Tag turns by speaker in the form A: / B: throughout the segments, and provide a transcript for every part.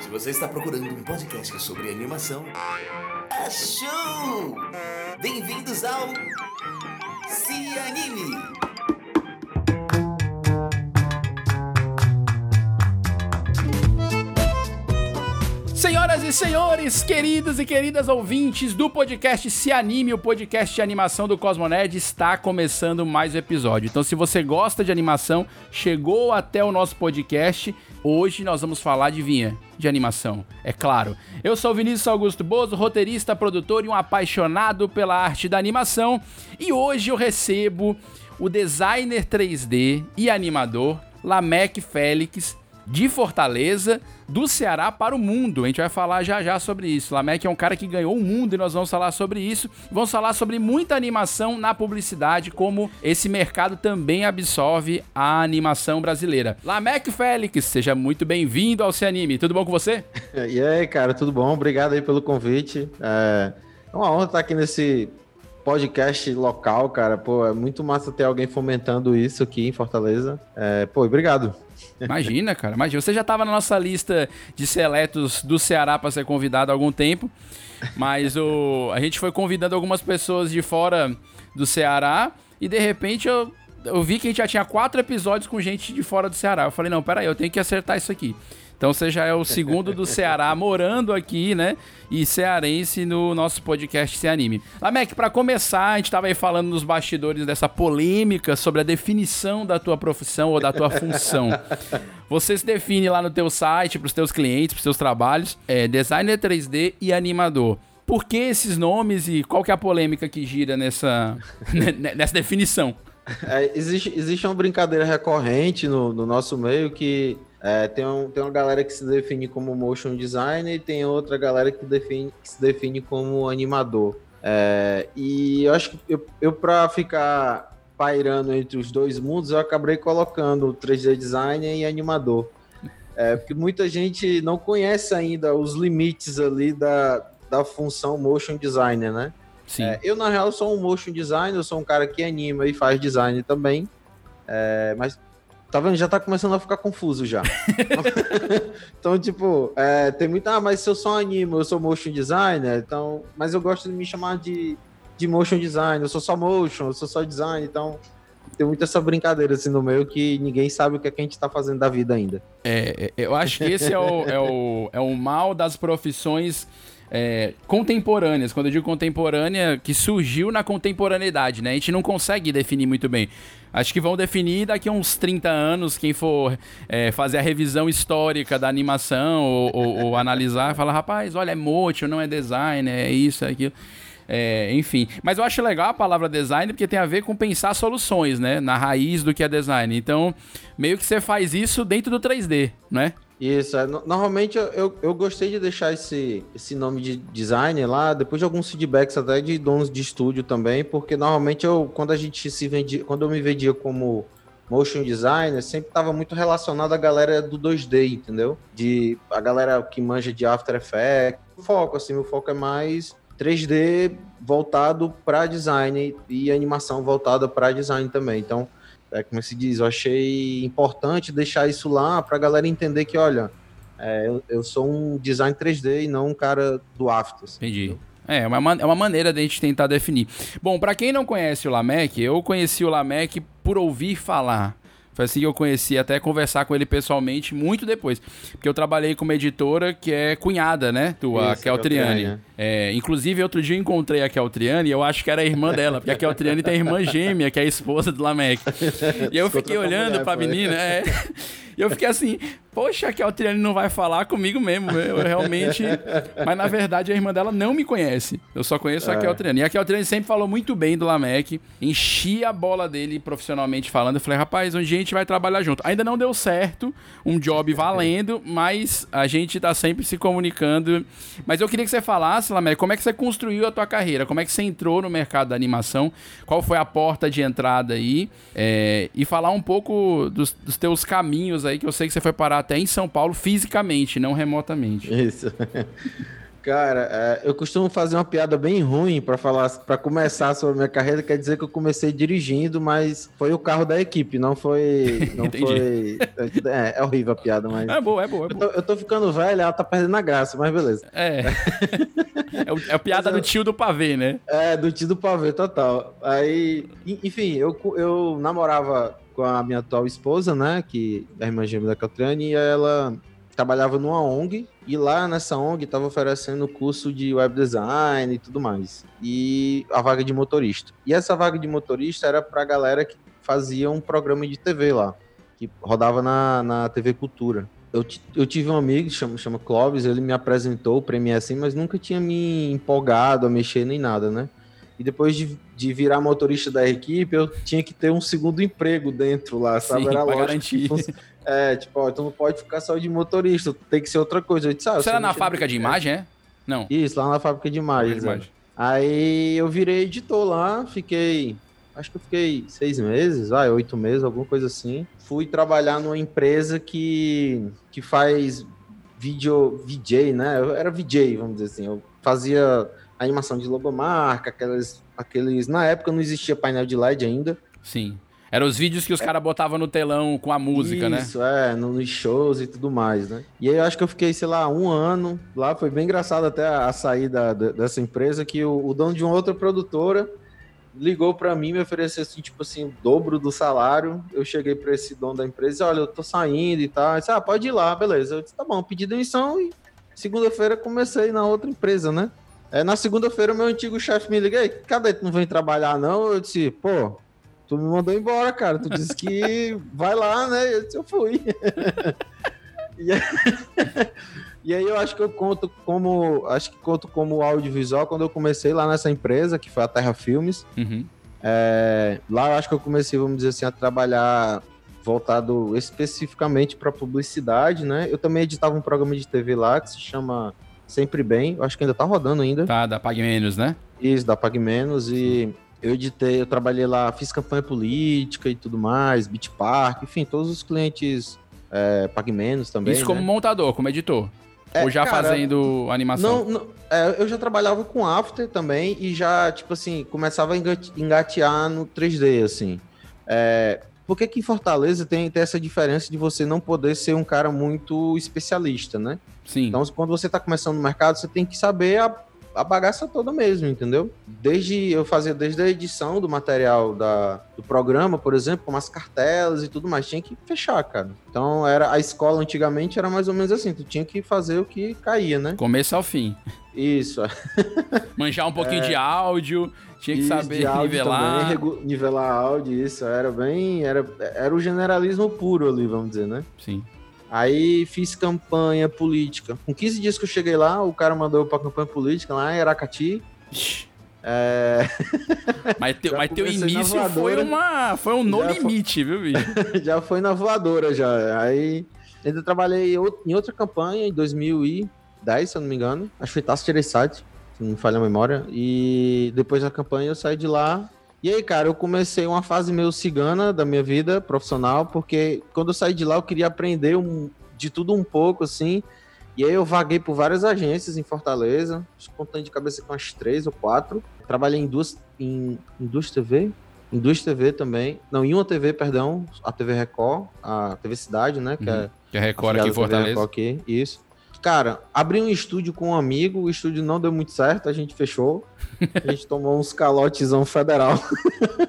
A: Se você está procurando um podcast sobre animação, achou! Bem-vindos ao Se Anime!
B: Senhoras e senhores, queridos e queridas ouvintes do podcast Se Anime, o podcast de animação do Cosmonerd, está começando mais um episódio. Então, se você gosta de animação, chegou até o nosso podcast, hoje nós vamos falar de vinha de animação, é claro. Eu sou o Vinícius Augusto Bozo, roteirista, produtor e um apaixonado pela arte da animação, e hoje eu recebo o designer 3D e animador Lamek Félix de Fortaleza, do Ceará para o mundo. A gente vai falar já já sobre isso. Lamek é um cara que ganhou o mundo e nós vamos falar sobre isso. Vamos falar sobre muita animação na publicidade, como esse mercado também absorve a animação brasileira. Lamek Félix, seja muito bem-vindo ao Cianime. Tudo bom com você?
C: E aí, cara, tudo bom? Obrigado aí pelo convite. É, é uma honra estar aqui nesse podcast local, cara. Pô, é muito massa ter alguém fomentando isso aqui em Fortaleza. É, pô, obrigado.
B: Imagina, cara. Imagina. Você já estava na nossa lista de seletos do Ceará para ser convidado há algum tempo. Mas o, a gente foi convidando algumas pessoas de fora do Ceará. E de repente eu, eu vi que a gente já tinha quatro episódios com gente de fora do Ceará. Eu falei, não, peraí, eu tenho que acertar isso aqui. Então você já é o segundo do Ceará morando aqui, né? E cearense no nosso podcast Se Anime. Lamek, para começar, a gente tava aí falando nos bastidores dessa polêmica sobre a definição da tua profissão ou da tua função. Você se define lá no teu site, para os teus clientes, para os teus trabalhos, é designer 3D e animador. Por que esses nomes e qual que é a polêmica que gira nessa, nessa definição?
C: É, existe, existe uma brincadeira recorrente no, no nosso meio que é, tem, um, tem uma galera que se define como motion designer e tem outra galera que, define, que se define como animador. É, e eu acho que eu, eu para ficar pairando entre os dois mundos, eu acabei colocando 3D designer e animador. É, porque muita gente não conhece ainda os limites ali da, da função motion designer, né?
B: Sim.
C: É, eu, na real, sou um motion designer, eu sou um cara que anima e faz design também. É, mas Tá vendo? Já tá começando a ficar confuso já. então, tipo, é, tem muita. Ah, mas se eu sou anime, eu sou motion designer, então. Mas eu gosto de me chamar de, de motion designer, eu sou só motion, eu sou só design, então. Tem muita essa brincadeira assim no meio que ninguém sabe o que, é que a gente tá fazendo da vida ainda.
B: É, é eu acho que esse é o, é o, é o mal das profissões é, contemporâneas. Quando eu digo contemporânea, que surgiu na contemporaneidade, né? A gente não consegue definir muito bem. Acho que vão definir daqui a uns 30 anos, quem for é, fazer a revisão histórica da animação ou, ou, ou analisar, fala, rapaz, olha, é motion, não é design, é isso, é aquilo. É, enfim. Mas eu acho legal a palavra design porque tem a ver com pensar soluções, né? Na raiz do que é design. Então, meio que você faz isso dentro do 3D, né?
C: Isso, é, normalmente eu, eu gostei de deixar esse, esse nome de designer lá, depois de alguns feedbacks até de donos de estúdio também, porque normalmente eu, quando a gente se vendia, quando eu me vendia como motion designer, sempre estava muito relacionado à galera do 2D, entendeu? De a galera que manja de After Effects. Foco, assim, o foco é mais 3D voltado para design e animação voltada para design também. Então, é, como se diz, eu achei importante deixar isso lá para a galera entender que, olha, é, eu, eu, sou um design 3D e não um cara do After.
B: Assim, Entendi. É, uma, é uma maneira de a gente tentar definir. Bom, para quem não conhece o Lamec, eu conheci o Lamec por ouvir falar. Foi assim que eu conheci, até conversar com ele pessoalmente muito depois. Porque eu trabalhei com uma editora que é cunhada, né? Tua, Isso, Keltriane. É, é, inclusive, outro dia eu encontrei a Keltriane e eu acho que era a irmã dela, porque a Keltriane tem a irmã gêmea, que é a esposa do Lamec. E eu fiquei olhando pra menina, é. E eu fiquei assim, poxa, a Keltriane não vai falar comigo mesmo. Eu realmente. Mas na verdade a irmã dela não me conhece. Eu só conheço é. a Keltriane. E a Keltriane sempre falou muito bem do Lamec, enchia a bola dele profissionalmente falando. Eu falei, rapaz, um dia a gente vai trabalhar junto. Ainda não deu certo, um job valendo, mas a gente tá sempre se comunicando. Mas eu queria que você falasse, Lamec, como é que você construiu a tua carreira? Como é que você entrou no mercado da animação? Qual foi a porta de entrada aí? É, e falar um pouco dos, dos teus caminhos aí, que eu sei que você foi parar até em São Paulo fisicamente, não remotamente.
C: Isso. Cara, é, eu costumo fazer uma piada bem ruim para falar, para começar sobre a minha carreira, quer dizer que eu comecei dirigindo, mas foi o carro da equipe, não foi, não foi. É, é, horrível a piada, mas.
B: É boa, é boa. É
C: boa. Eu, tô, eu, tô, ficando velho, ela tá perdendo a graça, mas beleza.
B: É. é, a piada do tio do pavê, né?
C: É, do tio do pavê, total. Aí, enfim, eu, eu namorava com a minha atual esposa, né, que é a irmã gêmea da Catriane, e ela trabalhava numa ONG e lá nessa ONG estava oferecendo curso de web design e tudo mais. E a vaga de motorista. E essa vaga de motorista era para galera que fazia um programa de TV lá, que rodava na, na TV Cultura. Eu, eu tive um amigo, chama, chama Clóvis, ele me apresentou o mim assim, mas nunca tinha me empolgado a mexer nem nada, né? E depois de, de virar motorista da equipe, eu tinha que ter um segundo emprego dentro lá, sabe?
B: Sim, Era garantir.
C: É, tipo, ó, tu não pode ficar só de motorista, tem que ser outra coisa. Eu disse, ah,
B: Você era na fábrica de imagem, é? Não.
C: Isso, lá na fábrica de imagens. É. Aí eu virei editor lá, fiquei. Acho que eu fiquei seis meses, vai, oito meses, alguma coisa assim. Fui trabalhar numa empresa que, que faz vídeo VJ, né? Eu era VJ, vamos dizer assim. Eu fazia animação de logomarca, aquelas, aqueles. Na época não existia painel de LED ainda.
B: Sim. Eram os vídeos que os é. caras botavam no telão com a música,
C: Isso,
B: né?
C: Isso, é, nos shows e tudo mais, né? E aí eu acho que eu fiquei, sei lá, um ano lá. Foi bem engraçado até a, saída dessa empresa, que o, o, dono de uma outra produtora ligou para mim me ofereceu assim, tipo assim, o dobro do salário. Eu cheguei para esse dono da empresa, olha, eu tô saindo e tal. disse, ah, pode ir lá, beleza. Eu disse, tá bom, pedi demissão e segunda-feira comecei na outra empresa, né? É, na segunda-feira, meu antigo chefe me liga, cadê tu não vem trabalhar não? Eu disse, pô, tu me mandou embora, cara. Tu disse que vai lá, né? Eu, disse, eu fui. e, aí, e aí eu acho que eu conto como. Acho que conto como audiovisual quando eu comecei lá nessa empresa, que foi a Terra Filmes.
B: Uhum.
C: É, lá eu acho que eu comecei, vamos dizer assim, a trabalhar voltado especificamente para publicidade, né? Eu também editava um programa de TV lá que se chama Sempre Bem. Eu acho que ainda tá rodando ainda.
B: Tá, da Pag Menos, né?
C: Isso, da Pag Menos. E eu editei, eu trabalhei lá, fiz campanha política e tudo mais, Beat Park, enfim, todos os clientes é, menos também.
B: Isso como
C: né?
B: montador, como editor? É, Ou já cara, fazendo animação?
C: Não, não é, eu já trabalhava com After também e já, tipo assim, começava a engatear no 3D, assim. É, por que que em Fortaleza tem, tem essa diferença de você não poder ser um cara muito especialista, né?
B: Sim.
C: Então, quando você está começando no mercado, você tem que saber a a bagaça toda mesmo, entendeu? Desde eu fazia desde a edição do material da, do programa, por exemplo, com as cartelas e tudo mais, tinha que fechar, cara. Então era a escola antigamente era mais ou menos assim, tu tinha que fazer o que caía, né?
B: Começo ao fim.
C: Isso.
B: Manjar um pouquinho é... de áudio, tinha que isso, saber nivelar.
C: Também, nivelar áudio, isso era bem, era era o generalismo puro ali, vamos dizer, né?
B: Sim.
C: Aí fiz campanha política. Com 15 dias que eu cheguei lá, o cara mandou pra campanha política lá em Aracati. É...
B: Mas, teu, mas teu início foi, uma, foi um no limite, foi... viu, bicho?
C: já foi na voadora, já. Aí ainda trabalhei em outra campanha em 2010, se eu não me engano. Acho que foi Taça Tiresite, se não me falha a memória. E depois da campanha eu saí de lá e aí, cara, eu comecei uma fase meio cigana da minha vida profissional, porque quando eu saí de lá eu queria aprender um, de tudo um pouco, assim. E aí eu vaguei por várias agências em Fortaleza, contando de cabeça com umas três ou quatro. Trabalhei em duas, em, em duas TV, em duas TV também. Não, em uma TV, perdão, a TV Record, a TV Cidade, né? Que,
B: uhum. é, que é Record aqui em Fortaleza. Record
C: aqui, isso. Cara, abri um estúdio com um amigo, o estúdio não deu muito certo, a gente fechou. A gente tomou uns calotezão federal.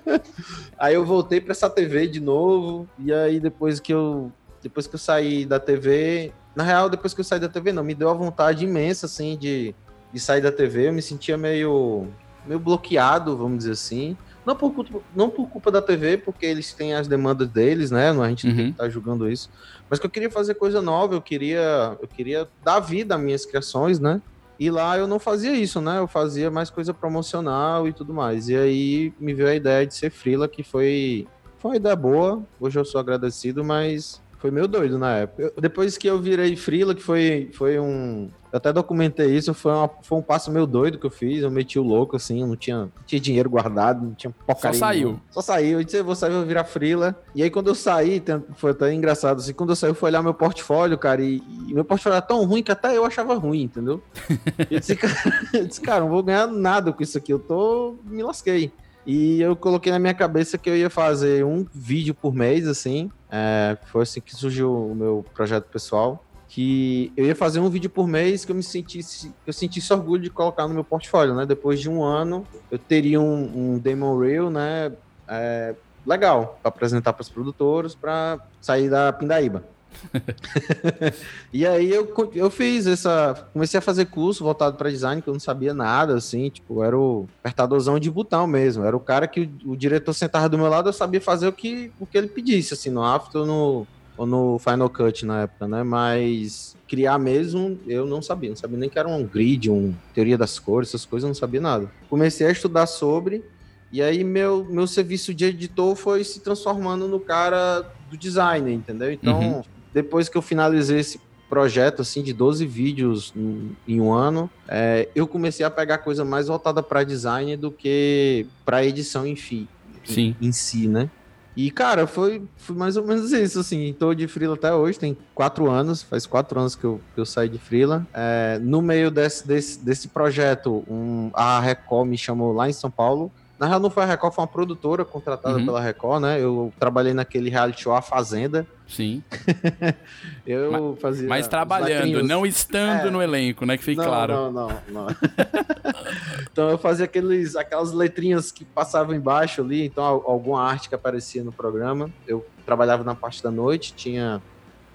C: aí eu voltei para essa TV de novo, e aí depois que eu depois que eu saí da TV, na real, depois que eu saí da TV, não, me deu a vontade imensa assim de, de sair da TV, eu me sentia meio meio bloqueado, vamos dizer assim. Não por, culpa, não por culpa da TV, porque eles têm as demandas deles, né? A gente não uhum. tem que estar tá julgando isso. Mas que eu queria fazer coisa nova, eu queria, eu queria dar vida às minhas criações, né? E lá eu não fazia isso, né? Eu fazia mais coisa promocional e tudo mais. E aí me veio a ideia de ser frila, que foi, foi uma ideia boa. Hoje eu sou agradecido, mas Foi meio doido na época. Eu- depois que eu virei frila, que foi, foi um. Eu até documentei isso, foi, uma- foi um passo meio doido que eu fiz. Eu meti o louco, assim, eu não tinha, não tinha dinheiro guardado, não tinha porcaria.
B: Só saiu.
C: Só saiu. Eu disse, eu vou sair, vou virar frila. E aí, quando eu saí, foi até engraçado, assim, quando eu saí, eu fui olhar meu portfólio, cara, e, e meu portfólio era tão ruim que até eu achava ruim, entendeu? eu, disse, cara, eu disse, cara, não vou ganhar nada com isso aqui, eu tô. me lasquei. E eu coloquei na minha cabeça que eu ia fazer um vídeo por mês, assim. É, foi assim que surgiu o meu projeto pessoal. Que eu ia fazer um vídeo por mês que eu me sentisse, eu sentisse orgulho de colocar no meu portfólio, né? Depois de um ano, eu teria um, um demo reel, né? É, legal para apresentar para os produtores para sair da pindaíba. e aí eu, eu fiz essa. Comecei a fazer curso voltado para design, que eu não sabia nada, assim, tipo, era o apertadorzão de botão mesmo. Era o cara que o, o diretor sentava do meu lado, eu sabia fazer o que, o que ele pedisse, assim, no After no, no Final Cut na época, né? Mas criar mesmo, eu não sabia. Não sabia nem que era um grid, um teoria das cores, essas coisas, eu não sabia nada. Comecei a estudar sobre. E aí meu, meu serviço de editor foi se transformando no cara do design, entendeu? Então,
B: Uhum.
C: depois que eu finalizei esse projeto assim de 12 vídeos em, em um ano, é, eu comecei a pegar coisa mais voltada para design do que para edição em, fi,
B: Sim.
C: em si, né? E, cara, foi, foi mais ou menos isso, assim. Tô de freela até hoje, tem quatro anos, faz quatro anos que eu, que eu saí de freela. É, no meio desse, desse, desse projeto, um, a Record me chamou lá em São Paulo. Na real, não foi a Record, foi uma produtora contratada
B: Uhum.
C: pela Record, né? Eu trabalhei naquele reality show A Fazenda.
B: Sim.
C: Eu fazia.
B: Mas trabalhando, não estando
C: É.
B: no elenco, né? Que fique
C: não,
B: claro.
C: Não, não, não. então eu fazia aqueles, aquelas letrinhas que passavam embaixo ali, então al- alguma arte que aparecia no programa. Eu trabalhava na parte da noite, tinha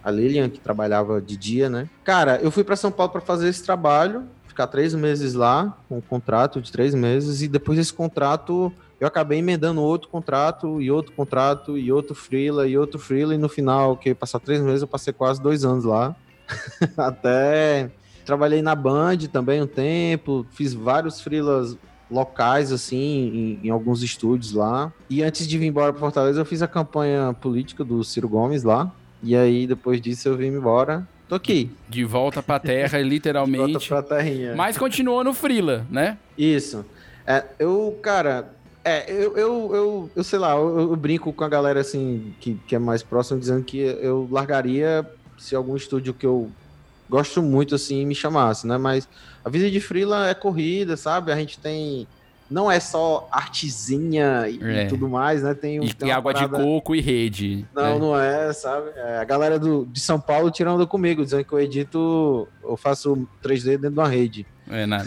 C: a Lilian que trabalhava de dia, né? Cara, eu fui para São Paulo para fazer esse trabalho, ficar três meses lá, um contrato de três meses, e depois desse contrato eu acabei emendando outro contrato, e outro contrato, e outro freela, e outro freela, e no final, que passar três meses, eu passei quase dois anos lá. Até trabalhei na Band também um tempo, fiz vários freelas locais, assim, em, em alguns estúdios lá. E antes de vir embora para Fortaleza, eu fiz a campanha política do Ciro Gomes lá. E aí, depois disso, eu vim embora. Tô aqui.
B: De volta pra terra,
C: Volta
B: literalmente.
C: pra terrinha.
B: Mas continuou no Frila, né?
C: Isso. É, eu, cara, é, eu, eu, eu, eu sei lá, eu, eu brinco com a galera assim que, que é mais próxima, dizendo que eu largaria se algum estúdio que eu gosto muito assim me chamasse, né? Mas a vida de freela é corrida, sabe? A gente tem. Não é só artezinha e,
B: É.
C: tudo mais, né? Tem,
B: E,
C: tem
B: e água
C: parada-
B: de coco e rede.
C: Não,
B: né?
C: não é, sabe? É, a galera do, de São Paulo tirando comigo, dizendo que eu edito, eu faço 3D dentro de uma rede.
B: É, na,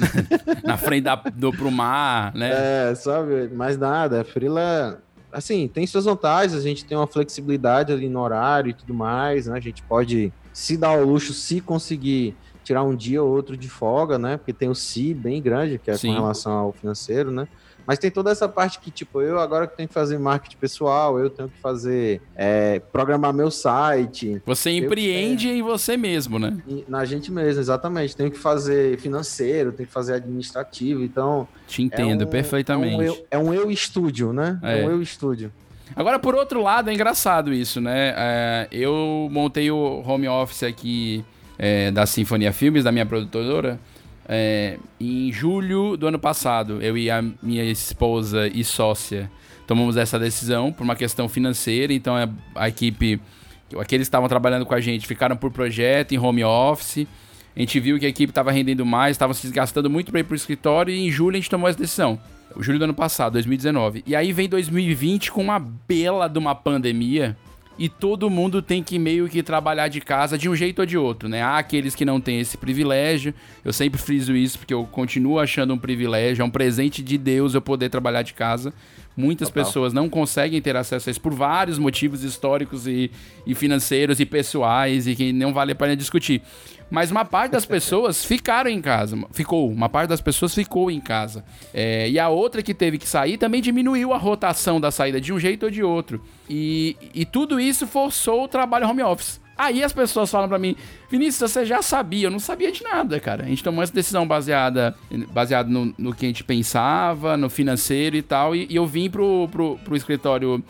B: na frente da, do pro mar, né?
C: É, sabe? Mais nada. Freela, assim, tem suas vantagens. A gente tem uma flexibilidade ali no horário e tudo mais, né? A gente pode se dar ao luxo se conseguir tirar um dia ou outro de folga, né? Porque tem o si bem grande, que é
B: Sim.
C: com relação ao financeiro, né? Mas tem toda essa parte que, tipo, eu agora que tenho que fazer marketing pessoal, eu tenho que fazer, é, programar meu site,
B: Você empreende em você mesmo, né?
C: na gente mesmo, exatamente. Tenho que fazer financeiro, tenho que fazer administrativo, então...
B: Te entendo
C: é um-
B: perfeitamente.
C: É um, eu, é um eu estúdio, né? É,
B: É.
C: um eu estúdio.
B: Agora, por outro lado, é engraçado isso, né? É, eu montei o home office aqui é, da Sinfonia Filmes, da minha produtora, é, em julho do ano passado. Eu e a minha esposa e sócia tomamos essa decisão por uma questão financeira, então a, a equipe, aqueles que estavam trabalhando com a gente, ficaram por projeto em home office. A gente viu que a equipe estava rendendo mais, estava se desgastando muito para ir para o escritório e em julho a gente tomou essa decisão. Julho do ano passado, 2019. E aí vem 2020 com uma bela de uma pandemia e todo mundo tem que meio que trabalhar de casa de um jeito ou de outro, né? Há aqueles que não têm esse privilégio. Eu sempre friso isso porque eu continuo achando um privilégio, é um presente de Deus eu poder trabalhar de casa. Muitas
C: Total.
B: pessoas não conseguem ter acesso a isso por vários motivos históricos e, e financeiros e pessoais e que não vale a pena discutir. Mas uma parte das pessoas ficaram em casa. Ficou. Uma parte das pessoas ficou em casa. É, e a outra que teve que sair também diminuiu a rotação da saída de um jeito ou de outro. E, e tudo isso forçou o trabalho home office. Aí as pessoas falam pra mim, Vinícius, você já sabia? Eu não sabia de nada, cara. A gente tomou essa decisão baseada, baseada no, no que a gente pensava, no financeiro e tal. E, e eu vim pro, pro, pro escritório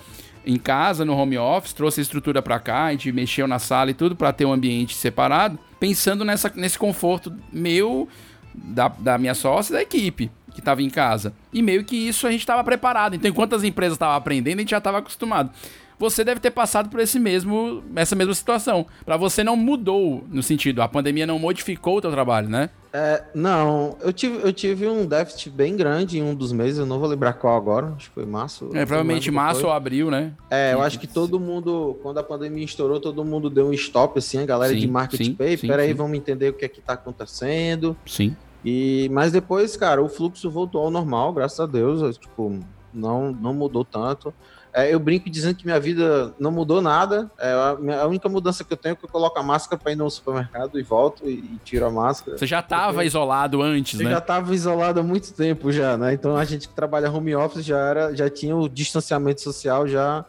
B: em casa, no home office, trouxe a estrutura para cá, a gente mexeu na sala e tudo para ter um ambiente separado, pensando nessa, nesse conforto meu, da, da minha sócia e da equipe que estava em casa. E meio que isso a gente estava preparado. Então, enquanto as empresas estavam aprendendo, a gente já estava acostumado você deve ter passado por esse mesmo, essa mesma situação. Para você não mudou no sentido, a pandemia não modificou o teu trabalho, né?
C: É, não, eu tive, eu tive um déficit bem grande em um dos meses, eu não vou lembrar qual agora, acho que foi março.
B: É, provavelmente março ou abril, né?
C: É, eu acho que todo mundo, quando a pandemia estourou, todo mundo deu um stop, assim, a galera sim, de marketing pay, peraí, vamos entender o que é que tá acontecendo.
B: Sim.
C: E, mas depois, cara, o fluxo voltou ao normal, graças a Deus, tipo, não, não mudou tanto. É, eu brinco dizendo que minha vida não mudou nada. É, a, a, única mudança que eu tenho é que eu coloco a máscara para ir no supermercado e volto e, e tiro a máscara.
B: Você já estava isolado antes,
C: eu
B: né?
C: já estava isolado há muito tempo já, né? Então a gente que trabalha home office já era, já tinha o distanciamento social já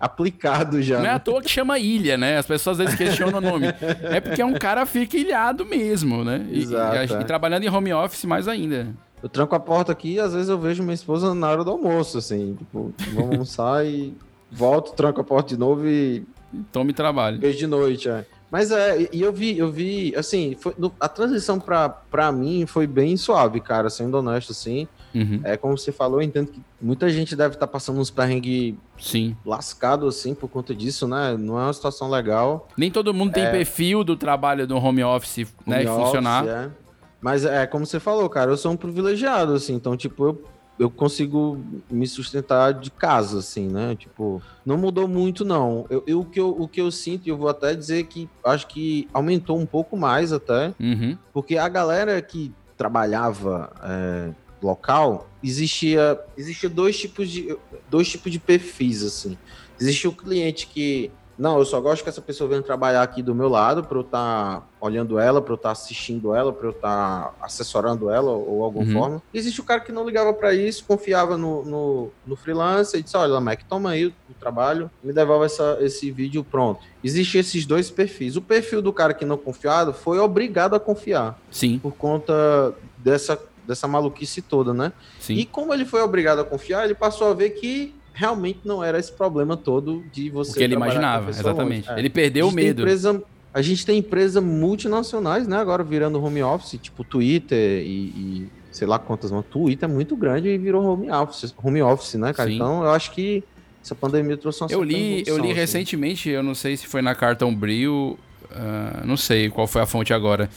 C: aplicado já.
B: Não é à toa que chama ilha, né? As pessoas às vezes questionam o nome. É porque um cara fica ilhado mesmo, né?
C: Exato.
B: E, e, e trabalhando em home office mais ainda.
C: Eu tranco a porta aqui e às vezes eu vejo minha esposa na hora do almoço, assim. Tipo, vamos almoçar e volto, tranco a porta de novo e.
B: Tome trabalho.
C: Beijo de noite, é. Mas é, e eu vi, eu vi, assim, foi, a transição pra, pra mim foi bem suave, cara, sendo honesto, assim.
B: Uhum.
C: É como você falou, eu entendo que muita gente deve estar tá passando uns perrengues
B: Sim.
C: lascado, assim, por conta disso, né? Não é uma situação legal.
B: Nem todo mundo tem é... perfil do trabalho do home office, home né, office, funcionar.
C: É. Mas é como você falou, cara, eu sou um privilegiado, assim, então, tipo, eu, eu consigo me sustentar de casa, assim, né? Tipo, não mudou muito, não. Eu, eu, o, que eu, o que eu sinto, e eu vou até dizer que acho que aumentou um pouco mais até,
B: uhum.
C: porque a galera que trabalhava é, local, existia, existia dois tipos de dois tipos de perfis, assim. Existia o cliente que não, eu só gosto que essa pessoa venha trabalhar aqui do meu lado para eu estar tá olhando ela, para eu estar tá assistindo ela, para eu estar tá assessorando ela ou alguma uhum. forma. E existe o cara que não ligava para isso, confiava no, no, no freelancer e disse: Olha, Mac, toma aí o, o trabalho, me devolve essa, esse vídeo pronto. Existem esses dois perfis. O perfil do cara que não confiado foi obrigado a confiar.
B: Sim.
C: Por conta dessa, dessa maluquice toda, né?
B: Sim.
C: E como ele foi obrigado a confiar, ele passou a ver que realmente não era esse problema todo de você.
B: Porque ele imaginava, exatamente. É. Ele perdeu o medo.
C: Empresa, a gente tem empresas multinacionais, né? Agora virando home office, tipo Twitter e, e sei lá quantas, mas Twitter é muito grande e virou home office, home office, né, cara? Sim. Então eu acho que essa pandemia trouxe uma
B: Eu li, eu li assim. recentemente, eu não sei se foi na Cartão Bril, uh, não sei qual foi a fonte agora,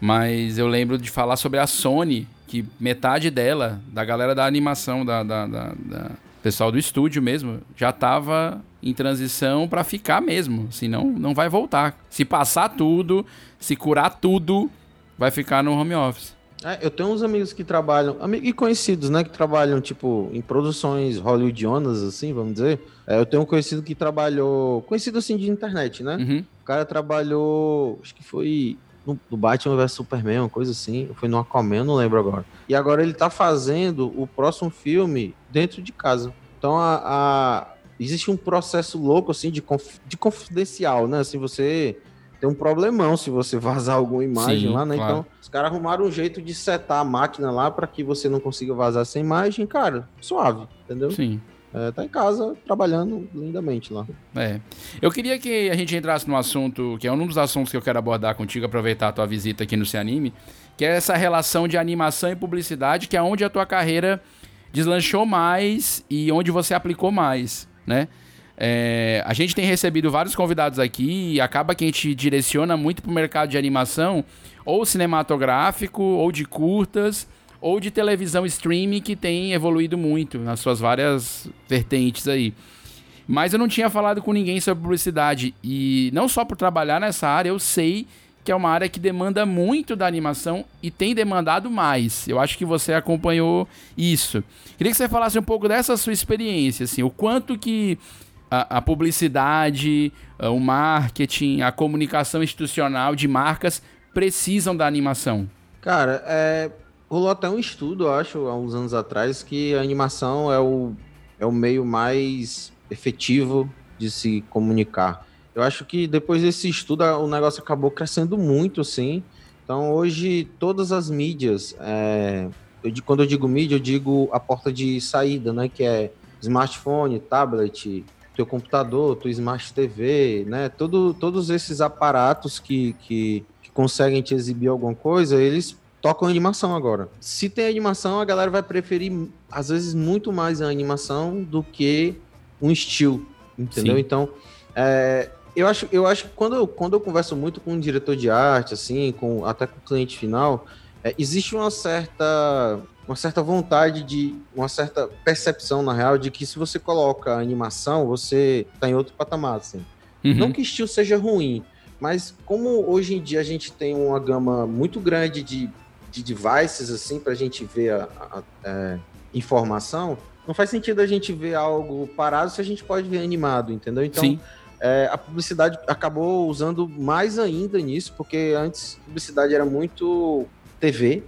B: mas eu lembro de falar sobre a Sony, que metade dela, da galera da animação, da, da, da, da pessoal do estúdio mesmo já estava em transição para ficar mesmo, senão não vai voltar. Se passar tudo, se curar tudo, vai ficar no home office.
C: É, eu tenho uns amigos que trabalham, amigos e conhecidos, né, que trabalham, tipo, em produções hollywoodianas, assim, vamos dizer. É, eu tenho um conhecido que trabalhou, conhecido assim de internet, né?
B: Uhum.
C: O cara trabalhou, acho que foi no, no Batman vs Superman, uma coisa assim. Foi no Aquaman, não lembro agora. E agora ele tá fazendo o próximo filme dentro de casa. Então a, a existe um processo louco assim de, conf, de confidencial, né? Assim, você tem um problemão se você vazar alguma imagem
B: Sim,
C: lá, né?
B: Claro.
C: Então, os caras arrumaram um jeito de setar a máquina lá para que você não consiga vazar essa imagem, cara, suave, entendeu?
B: Sim.
C: É, tá em casa trabalhando lindamente lá.
B: É. Eu queria que a gente entrasse num assunto, que é um dos assuntos que eu quero abordar contigo, aproveitar a tua visita aqui no Se Anime, que é essa relação de animação e publicidade, que é onde a tua carreira deslanchou mais e onde você aplicou mais, né? É, a gente tem recebido vários convidados aqui e acaba que a gente direciona muito para o mercado de animação, ou cinematográfico, ou de curtas, ou de televisão streaming que tem evoluído muito nas suas várias vertentes aí. Mas eu não tinha falado com ninguém sobre publicidade e não só por trabalhar nessa área, eu sei que é uma área que demanda muito da animação e tem demandado mais. Eu acho que você acompanhou isso. Queria que você falasse um pouco dessa sua experiência, assim, o quanto que a, a publicidade, o marketing, a comunicação institucional de marcas precisam da animação.
C: Cara, é, rolou até um estudo, eu acho, há uns anos atrás, que a animação é o, é o meio mais efetivo de se comunicar. Eu acho que depois desse estudo o negócio acabou crescendo muito, assim. Então hoje todas as mídias, é, eu, quando eu digo mídia, eu digo a porta de saída, né? Que é smartphone, tablet, teu computador, tua Smart TV, né? Todo, todos esses aparatos que, que, que conseguem te exibir alguma coisa, eles tocam animação agora. Se tem animação, a galera vai preferir, às vezes, muito mais a animação do que um estilo, entendeu? Sim. Então, é, eu acho, eu acho que quando eu, quando eu converso muito com um diretor de arte, assim, com, até com o cliente final, é, existe uma certa uma certa vontade de uma certa percepção na real de que se você coloca animação você está em outro patamar assim. Uhum. Não que estilo seja ruim, mas como hoje em dia a gente tem uma gama muito grande de, de devices assim para a gente ver a, a, a é, informação, não faz sentido a gente ver algo parado se a gente pode ver animado, entendeu? Então é, a publicidade acabou usando mais ainda nisso, porque antes a publicidade era muito TV,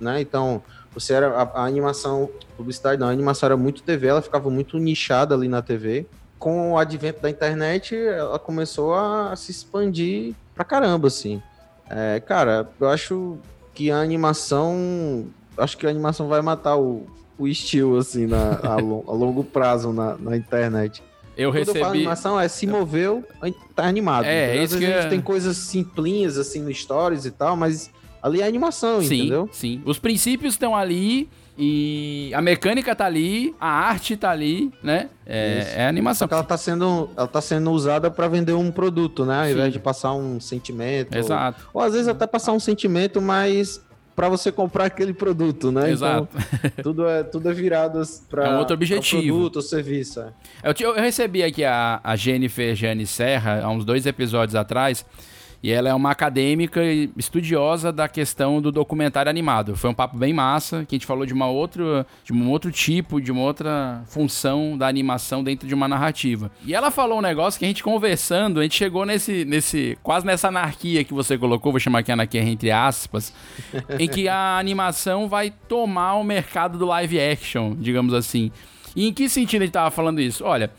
C: né? Então, você era a, a animação, publicidade não, a animação era muito TV, ela ficava muito nichada ali na TV. Com o advento da internet, ela começou a, a se expandir pra caramba, assim. É, cara, eu acho que a animação. Acho que a animação vai matar o, o estilo, assim, na, a, a longo prazo na, na internet.
B: Eu Quando recebi. Eu falo
C: animação é se moveu, tá animado.
B: É, é isso que
C: a gente é... tem coisas simplinhas assim no stories e tal, mas ali é animação,
B: sim,
C: entendeu?
B: Sim. Os princípios estão ali e a mecânica tá ali, a arte tá ali, né? É, é animação.
C: ela tá sendo, ela tá sendo usada para vender um produto, né? Ao sim. invés de passar um sentimento.
B: Exato.
C: Ou, ou às vezes até passar um sentimento, mas para você comprar aquele produto, né?
B: Exato.
C: Então, tudo é tudo é virado para
B: é um outro objetivo,
C: produto ou serviço. É.
B: Eu, eu, recebi aqui a, a Jennifer Jane Serra há uns dois episódios atrás. E ela é uma acadêmica estudiosa da questão do documentário animado. Foi um papo bem massa, que a gente falou de uma outra, de um outro tipo, de uma outra função da animação dentro de uma narrativa. E ela falou um negócio que a gente conversando, a gente chegou nesse, nesse quase nessa anarquia que você colocou, vou chamar aqui anarquia entre aspas, em que a animação vai tomar o mercado do live action, digamos assim. E em que sentido a gente estava falando isso? Olha,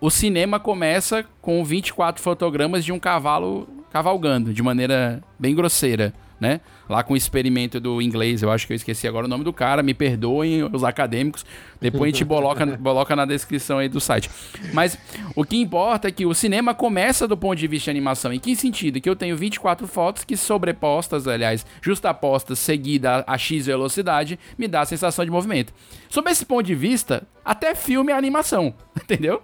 B: o cinema começa com 24 fotogramas de um cavalo cavalgando de maneira bem grosseira, né? Lá com o experimento do inglês, eu acho que eu esqueci agora o nome do cara, me perdoem os acadêmicos, depois a gente coloca, coloca na descrição aí do site. Mas o que importa é que o cinema começa do ponto de vista de animação. Em que sentido? Que eu tenho 24 fotos que sobrepostas, aliás, justapostas, seguida a X velocidade, me dá a sensação de movimento. Sob esse ponto de vista, até filme é animação, entendeu?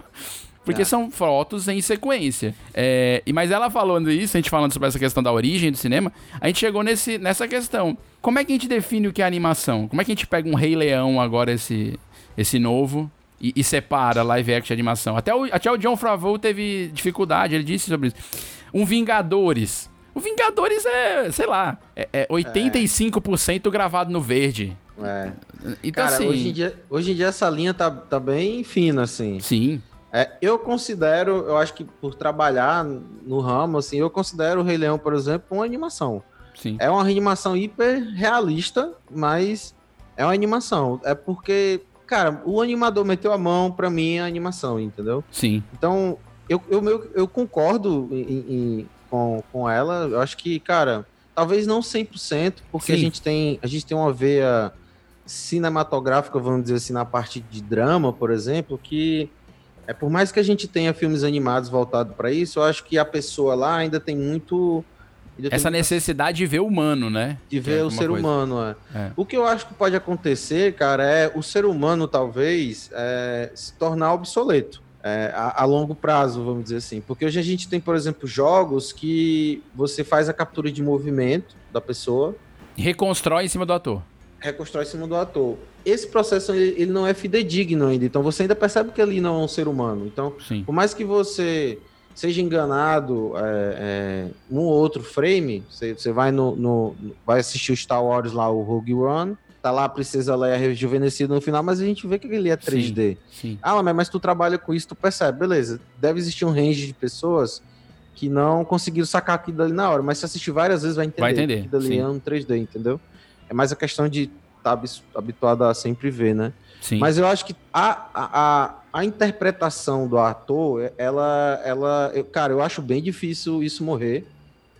B: Porque é. são fotos em sequência. É, e Mas ela falando isso, a gente falando sobre essa questão da origem do cinema, a gente chegou nesse, nessa questão. Como é que a gente define o que é animação? Como é que a gente pega um Rei Leão agora, esse, esse novo, e, e, separa live action e animação. Até o, até o John Favreau teve dificuldade, ele disse sobre isso. Um Vingadores. O Vingadores é, sei lá, é, é 85% é. gravado no verde.
C: É. Então, Cara, assim... hoje, em dia, hoje em dia essa linha tá, tá bem fina, assim.
B: Sim.
C: É, eu considero, eu acho que por trabalhar no ramo, assim, eu considero o Rei Leão, por exemplo, uma animação.
B: Sim.
C: É uma animação hiper realista, mas é uma animação. É porque, cara, o animador meteu a mão pra mim é animação, entendeu?
B: Sim.
C: Então, eu, eu, eu, eu concordo em, em, com, com ela. Eu acho que, cara, talvez não 100%, porque a gente, tem, a gente tem uma veia cinematográfica, vamos dizer assim, na parte de drama, por exemplo, que é por mais que a gente tenha filmes animados voltados para isso, eu acho que a pessoa lá ainda tem muito
B: ainda essa tem necessidade de ver o humano, né?
C: De ver é o ser coisa. humano, é. é. O que eu acho que pode acontecer, cara, é o ser humano talvez é, se tornar obsoleto. É, a, a, longo prazo, vamos dizer assim. Porque hoje a gente tem, por exemplo, jogos que você faz a captura de movimento da pessoa.
B: Reconstrói em cima do ator
C: reconstrói em cima do ator. Esse processo ele, ele, não é fidedigno ainda, então você ainda percebe que ali não é um ser humano. Então,
B: Sim.
C: por mais que você seja enganado é, é, um ou outro frame, você, você vai no, no, vai assistir o Star Wars lá, o Rogue One, tá lá a Princesa Leia rejuvenescida no final, mas a gente vê que ele é 3D.
B: Sim, sim.
C: Ah, mas, tu trabalha com isso, tu percebe, beleza, deve existir um range de pessoas que não conseguiram sacar aquilo dali na hora, mas se assistir várias vezes vai entender,
B: vai entender
C: que dali é um 3D, entendeu? É mais a questão de estar tá habituado a sempre ver, né?
B: Sim.
C: Mas eu acho que a, a, a interpretação do ator, ela, ela eu, cara, eu acho bem difícil isso morrer.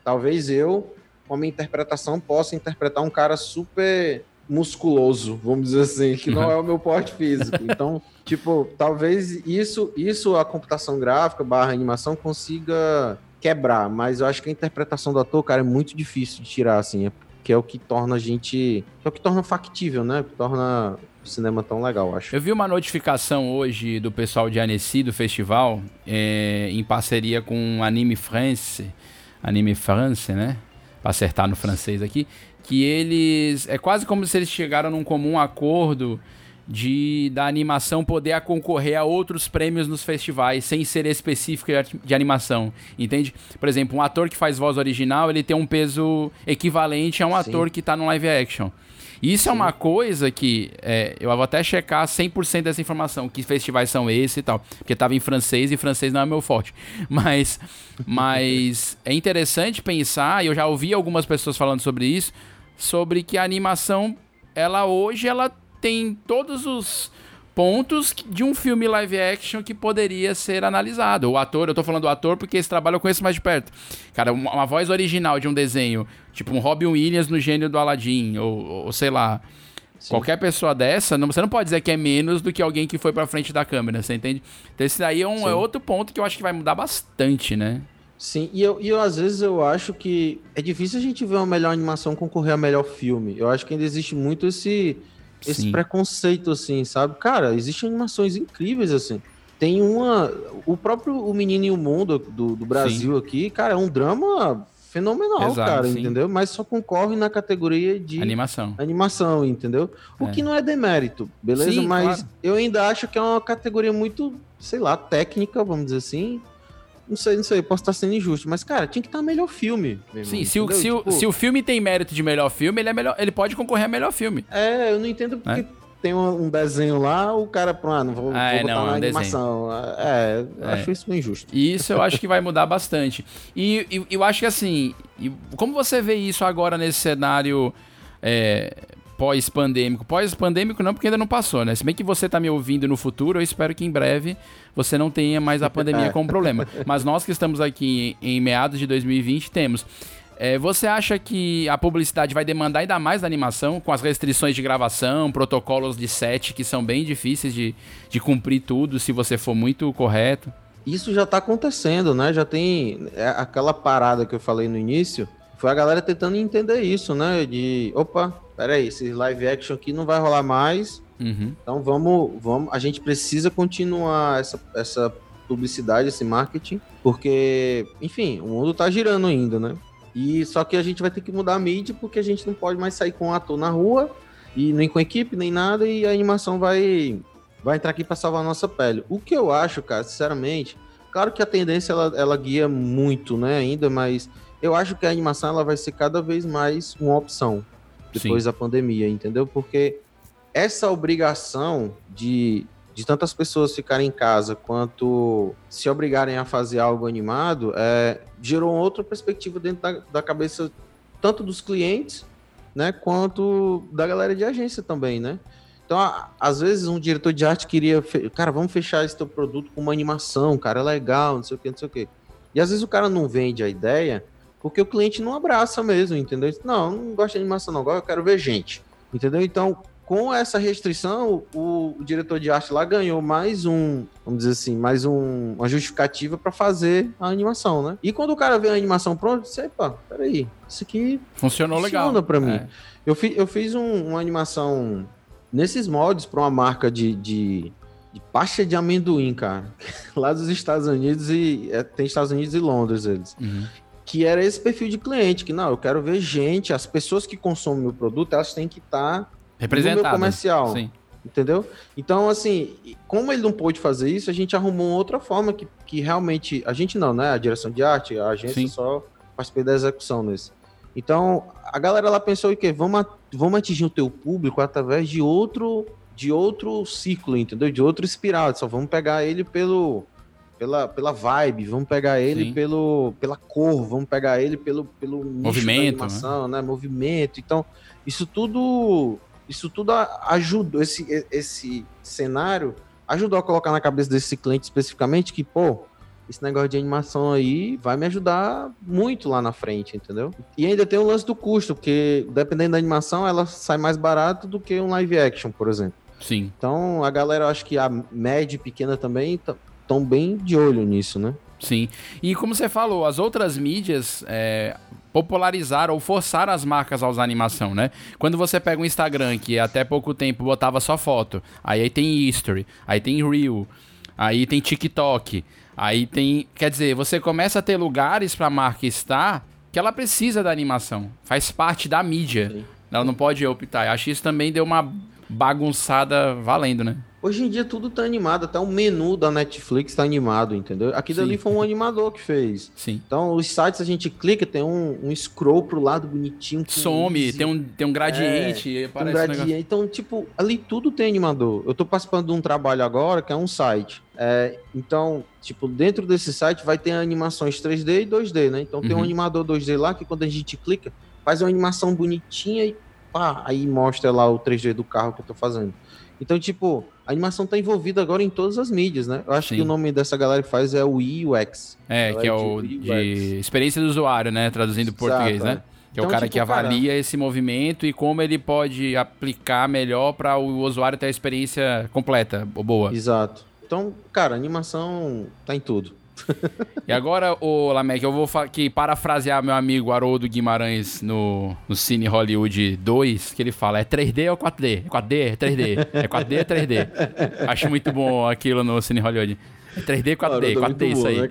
C: Talvez eu, com a minha interpretação, possa interpretar um cara super musculoso, vamos dizer assim, que não é o meu porte físico. Então, tipo, talvez isso, isso a computação gráfica barra animação consiga quebrar, mas eu acho que a interpretação do ator, cara, é muito difícil de tirar, assim, é que é o que torna a gente. é o que torna factível, né? Que torna o cinema tão legal, acho.
B: Eu vi uma notificação hoje do pessoal de Annecy, do festival, é, em parceria com Anime France, Anime France, né? Pra acertar no francês aqui, que eles. É quase como se eles chegaram num comum acordo de da animação poder concorrer a outros prêmios nos festivais sem ser específico de animação, entende? Por exemplo, um ator que faz voz original, ele tem um peso equivalente a um Sim. ator que está no live action. Isso Sim. é uma coisa que é, eu vou até checar 100% dessa informação, que festivais são esses e tal, porque estava em francês e francês não é meu forte. Mas, mas é interessante pensar, e eu já ouvi algumas pessoas falando sobre isso, sobre que a animação, ela hoje, ela tem todos os pontos de um filme live action que poderia ser analisado. O ator, eu tô falando do ator porque esse trabalho eu conheço mais de perto. Cara, uma, uma voz original de um desenho, tipo um Robin Williams no gênio do Aladdin, ou, ou sei lá. Sim. Qualquer pessoa dessa, não, você não pode dizer que é menos do que alguém que foi pra frente da câmera, você entende? Então esse daí é, um, é outro ponto que eu acho que vai mudar bastante, né?
C: Sim, e eu, e eu às vezes eu acho que é difícil a gente ver uma melhor animação concorrer a melhor filme. Eu acho que ainda existe muito esse esse Sim. preconceito, assim, sabe? Cara, existem animações incríveis, assim. Tem uma. O próprio O Menino e o Mundo do, do Brasil sim. aqui, cara, é um drama fenomenal, Exato, cara, sim. entendeu? Mas só concorre na categoria de
B: animação,
C: animação entendeu? O é. que não é demérito, beleza? Sim, Mas claro. eu ainda acho que é uma categoria muito, sei lá, técnica, vamos dizer assim, não sei, não sei, posso estar sendo injusto, mas, cara, tinha que estar melhor filme.
B: Sim, se o, se, tipo... o, se o filme tem mérito de melhor filme, ele, é melhor, ele pode concorrer a melhor filme.
C: É, eu não entendo porque. É? Tem um, desenho lá, o cara, ah, não vou, ah, vou é, botar não, na é um animação. É, é. acho isso injusto.
B: Isso eu acho que vai mudar bastante. E, e eu acho que assim, como você vê isso agora nesse cenário é, pós-pandêmico. Pós-pandêmico não, porque ainda não passou, né? Se bem que você tá me ouvindo no futuro, eu espero que em breve você não tenha mais a pandemia como problema. Mas nós que estamos aqui em, em meados de 2020 temos. É, você acha que a publicidade vai demandar ainda mais da animação, com as restrições de gravação, protocolos de set que são bem difíceis de, de cumprir tudo se você for muito correto?
C: Isso já está acontecendo, né? Já tem é, aquela parada que eu falei no início, foi a galera tentando entender isso, né? De, opa, peraí, esse live action aqui não vai rolar mais. Uhum. Então vamos, vamos, a gente precisa continuar essa, essa publicidade, esse marketing, porque, enfim, o mundo tá girando ainda, né? E só que a gente vai ter que mudar a mídia porque a gente não pode mais sair com um ator na rua e nem com equipe nem nada e a animação vai vai entrar aqui para salvar a nossa pele. O que eu acho, cara, sinceramente, claro que a tendência ela, ela guia muito, né, ainda, mas eu acho que a animação ela vai ser cada vez mais uma opção depois Sim. da pandemia, entendeu? Porque essa obrigação de, de tantas pessoas ficarem em casa quanto se obrigarem a fazer algo animado é, gerou outra perspectiva dentro da, da cabeça tanto dos clientes, né, quanto da galera de agência também, né? Então, às vezes, um diretor de arte queria, cara, vamos fechar esse teu produto com uma animação, cara, é legal, não sei o que, não sei o que. E às vezes o cara não vende a ideia porque o cliente não abraça mesmo, entendeu? Não, não gosto de animação não, agora eu quero ver gente, entendeu? Então, com essa restrição, o, diretor de arte lá ganhou mais um, vamos dizer assim, mais um, uma justificativa para fazer a animação, né? E quando o cara vê a animação pronta, você, pá, peraí, isso aqui
B: funcionou funciona legal.
C: para mim. É. Eu, fi, eu fiz um, uma animação nesses moldes para uma marca de, de, de pasta de amendoim, cara, lá dos Estados Unidos e é, tem Estados Unidos e Londres eles. Uhum que era esse perfil de cliente, que não, eu quero ver gente, as pessoas que consomem meu produto, elas têm que estar
B: tá no meu
C: comercial. Sim. Entendeu? Então, assim, como ele não pôde fazer isso, a gente arrumou outra forma que, que realmente. A gente não, né? A direção de arte, a agência Sim. só participei da execução nesse. Então, a galera lá pensou o quê? Vamos, vamos atingir o teu público através de outro de outro ciclo, entendeu? De outro espiral. Só vamos pegar ele pelo pela, pela vibe, vamos pegar ele pelo, pela cor, vamos pegar ele pelo, pelo
B: movimento,
C: animação, né? né? Movimento. Então, isso tudo, isso tudo ajudou esse esse cenário ajudou a colocar na cabeça desse cliente especificamente que, pô, esse negócio de animação aí vai me ajudar muito lá na frente, entendeu? E ainda tem o lance do custo, porque dependendo da animação, ela sai mais barato do que um live action, por exemplo.
B: Sim.
C: Então a galera, acho que a média e pequena também estão bem de olho nisso, né?
B: Sim. E como você falou, as outras mídias é, popularizaram ou forçaram as marcas a usar animação, né? Quando você pega um Instagram que até pouco tempo botava só foto, aí, aí tem History, aí tem Reel, aí tem TikTok, aí tem. Quer dizer, você começa a ter lugares para a marca estar que ela precisa da animação. Faz parte da mídia. Sim. Ela não pode optar. Eu acho que isso também deu uma bagunçada valendo, né?
C: Hoje em dia tudo tá animado, até o menu da Netflix tá animado, entendeu? Aqui dali foi um animador que fez.
B: Sim.
C: Então, os sites a gente clica, tem um, um scroll pro lado bonitinho.
B: Some, tem um, tem um gradiente. É,
C: tem um gradiente. Um então, tipo, ali tudo tem animador. Eu tô participando de um trabalho agora que é um site. É, então, tipo, dentro desse site vai ter animações 3D e 2D, né? Então tem um uhum. animador 2D lá que quando a gente clica, faz uma animação bonitinha e pá, aí mostra lá o 3D do carro que eu tô fazendo. Então, tipo, a animação tá envolvida agora em todas as mídias, né? Eu acho Sim. que o nome dessa galera que faz é o UX.
B: É, que é, é o de, de, experiência do usuário, né? Traduzindo para português, né? É. Que então, é o então, cara tipo, que avalia cara... esse movimento e como ele pode aplicar melhor para o usuário ter a experiência completa, boa.
C: Exato. Então, cara, animação tá em tudo
B: e agora, o Lamek, eu vou aqui parafrasear meu amigo Haroldo Guimarães no, no Cine Hollywood 2, que ele fala: é 3D ou 4D? É 4D? É 3D? É 4D é 3D? Acho muito bom aquilo no Cine Hollywood. É 3D, 4D, 4D, é isso aí. Né,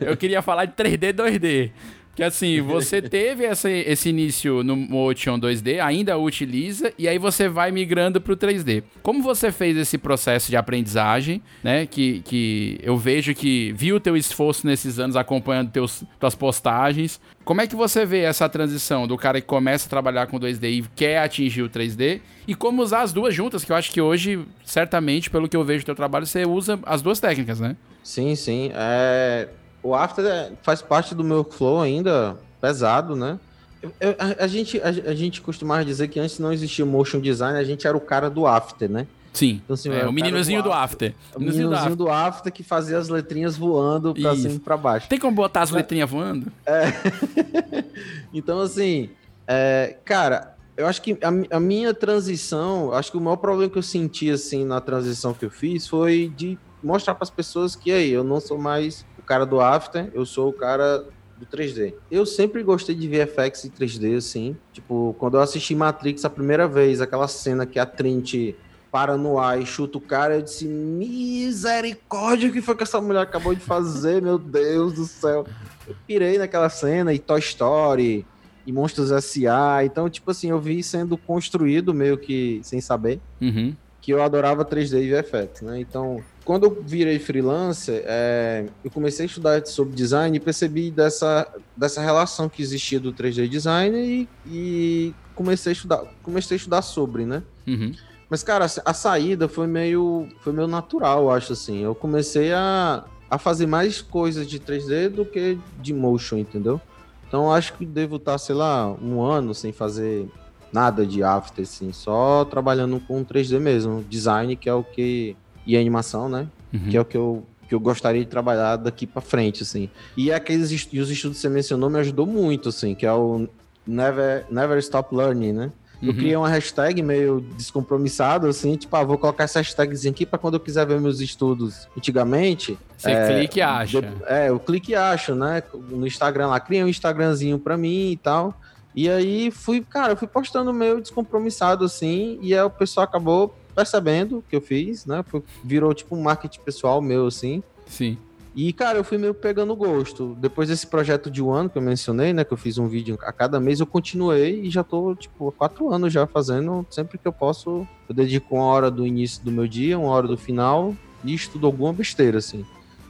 B: eu queria falar de 3D, 2D. Que assim, você teve essa, esse início no Motion 2D, ainda utiliza, e aí você vai migrando para o 3D. Como você fez esse processo de aprendizagem, né? Que, que eu vejo que viu o teu esforço nesses anos acompanhando teus, tuas postagens. Como é que você vê essa transição do cara que começa a trabalhar com 2D e quer atingir o 3D? E como usar as duas juntas, que eu acho que hoje, certamente, pelo que eu vejo do teu trabalho, você usa as duas técnicas, né?
C: Sim, sim. É o After faz parte do meu flow ainda, pesado, né? Eu, a, a, gente, a, a, gente costumava dizer que antes não existia motion design, a gente era o cara do After, né?
B: Sim. Então, assim, é, o meninozinho do After.
C: O meninozinho, do, after. do after que fazia as letrinhas voando pra Isso. cima e pra baixo.
B: Tem como botar as letrinhas voando?
C: É. então, assim, é, cara, eu acho que a, a, minha transição, acho que o maior problema que eu senti, assim, na transição que eu fiz foi de mostrar para as pessoas que aí, eu não sou mais cara do After, eu sou o cara do 3D. Eu sempre gostei de VFX em 3D, assim. Tipo, quando eu assisti Matrix a primeira vez, aquela cena que a Trinity para no ar e chuta o cara, eu disse, misericórdia, o que foi que essa mulher acabou de fazer, meu Deus do céu. Eu pirei naquela cena, e Toy Story, e Monstros S.A., então, tipo assim, eu vi sendo construído meio que sem saber,
B: uhum.
C: que eu adorava 3D e VFX, né? Então, quando eu virei freelancer, é, eu comecei a estudar sobre design e percebi dessa, dessa relação que existia do 3D design e, e comecei a estudar, comecei a estudar sobre, né?
B: Uhum.
C: Mas, cara, a saída foi meio, foi meio natural, eu acho assim. Eu comecei a, a fazer mais coisas de 3D do que de motion, entendeu? Então, acho que devo estar, sei lá, um ano sem fazer nada de after, assim, só trabalhando com 3D mesmo, design, que é o que e animação, né? Uhum. Que é o que eu, que eu gostaria de trabalhar daqui para frente, assim. E aqueles e os estudos que você mencionou me ajudou muito, assim, que é o Never, Never Stop Learning, né? Eu uhum. criei uma hashtag meio descompromissado, assim, tipo, ah, vou colocar essa hashtagzinha aqui para quando eu quiser ver meus estudos antigamente.
B: Você é, clique e acha. De,
C: é, eu clique e acho, né? No Instagram lá, criei um Instagramzinho para mim e tal. E aí fui, cara, eu fui postando meio descompromissado, assim, e aí o pessoal acabou percebendo o que eu fiz, né? Foi, virou tipo um marketing pessoal meu, assim.
B: Sim.
C: E, cara, eu fui meio pegando gosto. Depois desse projeto de um ano que eu mencionei, né? Que eu fiz um vídeo a cada mês, eu continuei e já tô, tipo, há quatro anos já fazendo. Sempre que eu posso, eu dedico uma hora do início do meu dia, uma hora do final e estudo alguma besteira, assim.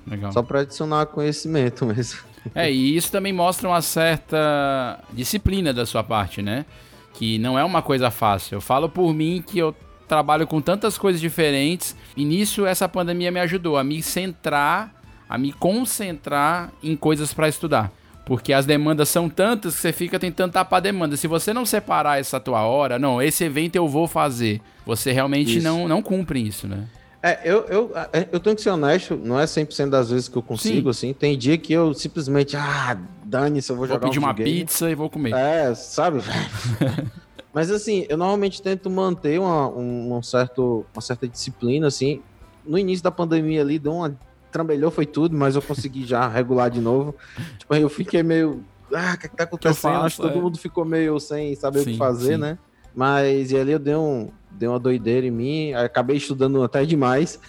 B: Legal.
C: Só para adicionar conhecimento mesmo.
B: É, e isso também mostra uma certa disciplina da sua parte, né? Que não é uma coisa fácil. Eu falo por mim que eu trabalho com tantas coisas diferentes. E nisso essa pandemia me ajudou a me centrar, a me concentrar em coisas para estudar. Porque as demandas são tantas que você fica tentando tapar a demanda. Se você não separar essa tua hora, não, esse evento eu vou fazer, você realmente não, não cumpre isso, né?
C: É, eu, eu, é, eu tenho que ser honesto, não é 100% das vezes que eu consigo, Sim. assim. Tem dia que eu simplesmente, ah, dane-se, eu vou, vou jogar
B: pedir um uma pizza e vou comer.
C: É, sabe? Mas assim, eu normalmente tento manter uma, um, um, certo, uma certa disciplina, assim. No início da pandemia ali, deu uma trambelhou, foi tudo, mas eu consegui já regular de novo. Tipo, eu fiquei meio. Ah, o que, é que tá acontecendo? Que faço, Acho que é. todo mundo ficou meio sem saber sim, o que fazer, sim. né? Mas e ali eu dei, um, dei uma doideira em mim, acabei estudando até demais.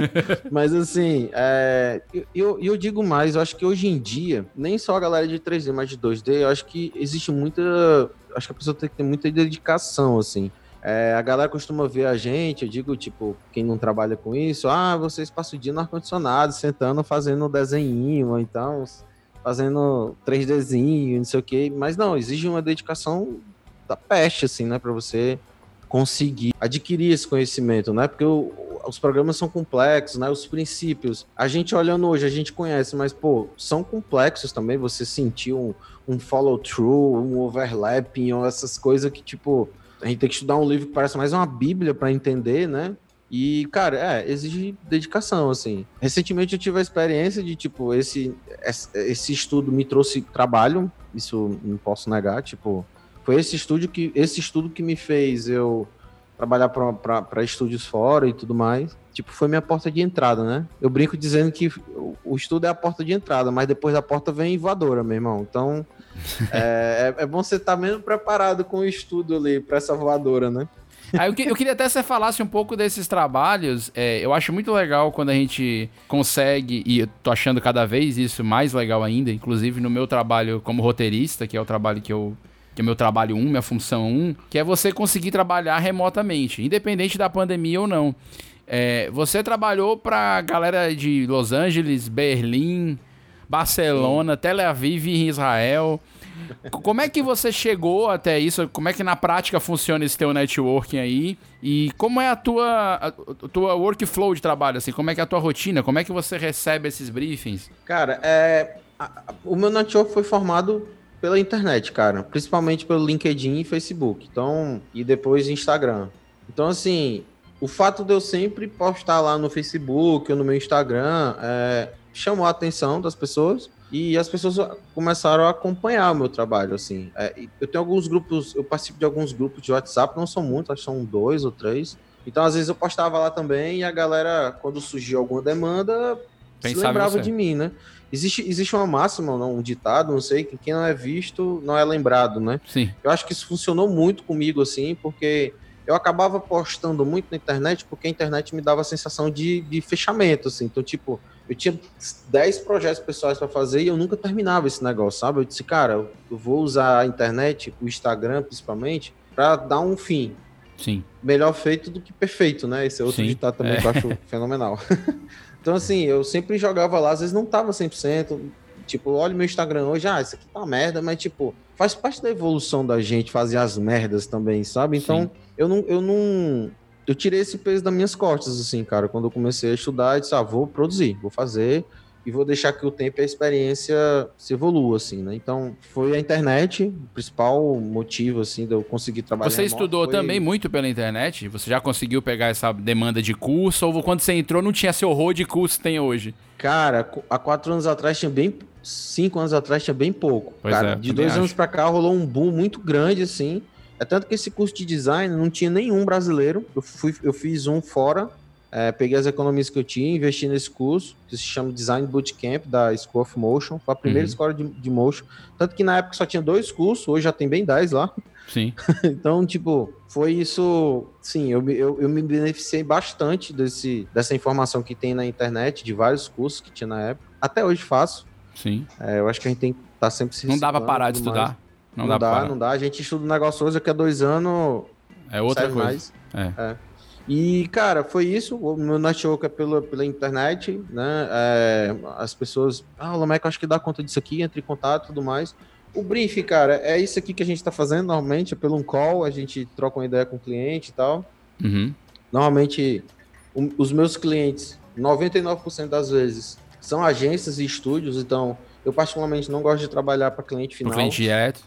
C: Mas assim, é, eu, eu digo mais, eu acho que hoje em dia, nem só a galera de 3D, mas de 2D, eu acho que existe muita. Acho que a pessoa tem que ter muita dedicação, assim. É, a galera costuma ver a gente, eu digo, tipo, quem não trabalha com isso, ah, vocês passam o dia no ar-condicionado, sentando, fazendo desenho, ou então fazendo 3Dzinho, não sei o quê. Mas não, exige uma dedicação da peste, assim, né? Para você conseguir adquirir esse conhecimento, né? Porque o, os programas são complexos, né? Os princípios. A gente olhando hoje, a gente conhece, mas, pô, são complexos também. Você sentir um, um follow-through, um overlapping, ou essas coisas que, tipo, a gente tem que estudar um livro que parece mais uma bíblia para entender, né? E, cara, é, exige dedicação, assim. Recentemente eu tive a experiência de, tipo, esse, esse estudo me trouxe trabalho, isso não posso negar, tipo, foi esse estudo que, esse estudo que me fez eu trabalhar para estúdios fora e tudo mais. Tipo, foi minha porta de entrada, né? Eu brinco dizendo que o estudo é a porta de entrada, mas depois da porta vem voadora, meu irmão. Então, é, é, é bom você estar tá menos preparado com o estudo ali para essa voadora, né?
B: Aí eu, que, eu, queria até que você falasse um pouco desses trabalhos. É, eu acho muito legal quando a gente consegue, e eu tô achando cada vez isso mais legal ainda, inclusive no meu trabalho como roteirista, que é o trabalho que eu que é meu trabalho 1, minha função 1, que é você conseguir trabalhar remotamente, independente da pandemia ou não. É, você trabalhou para galera de Los Angeles, Berlim, Barcelona, Tel Aviv em Israel. Como é que você chegou até isso? Como é que na prática funciona esse teu networking aí? E como é a tua, a tua workflow de trabalho, assim? Como é que é a tua rotina? Como é que você recebe esses briefings?
C: Cara, é, a, o meu network foi formado pela internet, cara. Principalmente pelo LinkedIn e Facebook. Então, e depois Instagram. Então, assim, o fato de eu sempre postar lá no Facebook ou no meu Instagram é, chamou a atenção das pessoas e as pessoas começaram a acompanhar o meu trabalho, assim. É, eu tenho alguns grupos, eu participo de alguns grupos de WhatsApp, não são muitos, acho que são dois ou três. Então, às vezes eu postava lá também e a galera, quando surgiu alguma demanda, Pensava se lembrava de mim, né? Existe, existe uma máxima, não, um ditado, não sei, que quem não é visto não é lembrado, né?
B: Sim.
C: Eu acho que isso funcionou muito comigo, assim, porque eu acabava postando muito na internet, porque a internet me dava a sensação de, de fechamento, assim. Então, tipo, eu tinha 10 projetos pessoais para fazer e eu nunca terminava esse negócio, sabe? Eu disse, cara, eu vou usar a internet, o Instagram principalmente, para dar um fim.
B: Sim.
C: Melhor feito do que perfeito, né? Esse é outro Sim. ditado também é. que eu acho fenomenal. Então, assim, eu sempre jogava lá, às vezes não tava 100%. Tipo, olha meu Instagram hoje, ah, isso aqui tá merda, mas, tipo, faz parte da evolução da gente fazer as merdas também, sabe? Então, eu não, eu não. Eu tirei esse peso das minhas costas, assim, cara. Quando eu comecei a estudar, eu disse, ah, vou produzir, vou fazer e vou deixar que o tempo e a experiência se evolua, assim, né? Então, foi a internet, o principal motivo, assim, de eu conseguir trabalhar.
B: Você estudou
C: foi...
B: também muito pela internet? Você já conseguiu pegar essa demanda de curso? Ou quando você entrou não tinha seu horror de curso que tem hoje?
C: Cara, há quatro anos atrás tinha bem... Cinco anos atrás tinha bem pouco. Pois cara, é, de dois acho. anos para cá rolou um boom muito grande, assim. É tanto que esse curso de design não tinha nenhum brasileiro. Eu, fui, eu fiz um fora é, peguei as economias que eu tinha, investi nesse curso, que se chama Design Bootcamp, da School of Motion. Foi a primeira uhum. escola de, de motion. Tanto que na época só tinha dois cursos, hoje já tem bem dez lá.
B: Sim.
C: então, tipo, foi isso. Sim, eu, eu, eu me beneficiei bastante desse, dessa informação que tem na internet, de vários cursos que tinha na época. Até hoje faço.
B: Sim.
C: É, eu acho que a gente tem que estar tá sempre se
B: Não dá pra parar de estudar.
C: Não, não dá, dá não dá. A gente estuda um negócio hoje, daqui a dois anos.
B: É outra coisa.
C: É. é. E, cara, foi isso. O meu network é pela, pela internet, né? É, as pessoas, ah, o Lameco acho que dá conta disso aqui, entre em contato e tudo mais. O brief, cara, é isso aqui que a gente tá fazendo normalmente, é pelo um call, a gente troca uma ideia com o cliente e tal.
B: Uhum.
C: Normalmente, um, os meus clientes, 99% das vezes, são agências e estúdios, então eu particularmente não gosto de trabalhar para cliente final.
B: cliente direto.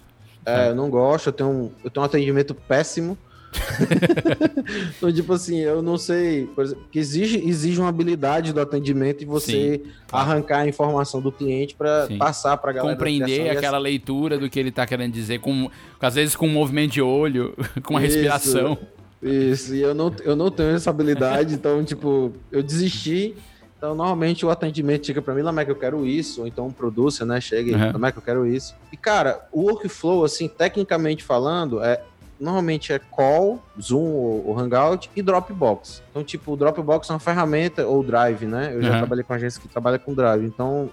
C: É, eu não gosto, eu tenho, um, eu tenho um atendimento péssimo então, tipo assim, eu não sei, por exemplo, que exige, exige uma habilidade do atendimento e você Sim, arrancar a informação do cliente para passar para a galera.
B: Compreender aquela essa... leitura do que ele está querendo dizer, com, às vezes com um movimento de olho, com Isso. respiração.
C: Isso, e eu não, eu não tenho essa habilidade, então, tipo, eu desisti. Então, normalmente o atendimento chega para mim, Lameca, eu quero isso, ou então um producer, né, chega e, uhum. Lameca, eu quero isso. E, cara, o workflow, assim, tecnicamente falando, é normalmente é Call, Zoom ou, Hangout e Dropbox. Então, tipo, o Dropbox é uma ferramenta, ou Drive, né? Eu já uhum. trabalhei com agência que trabalha com Drive. Então,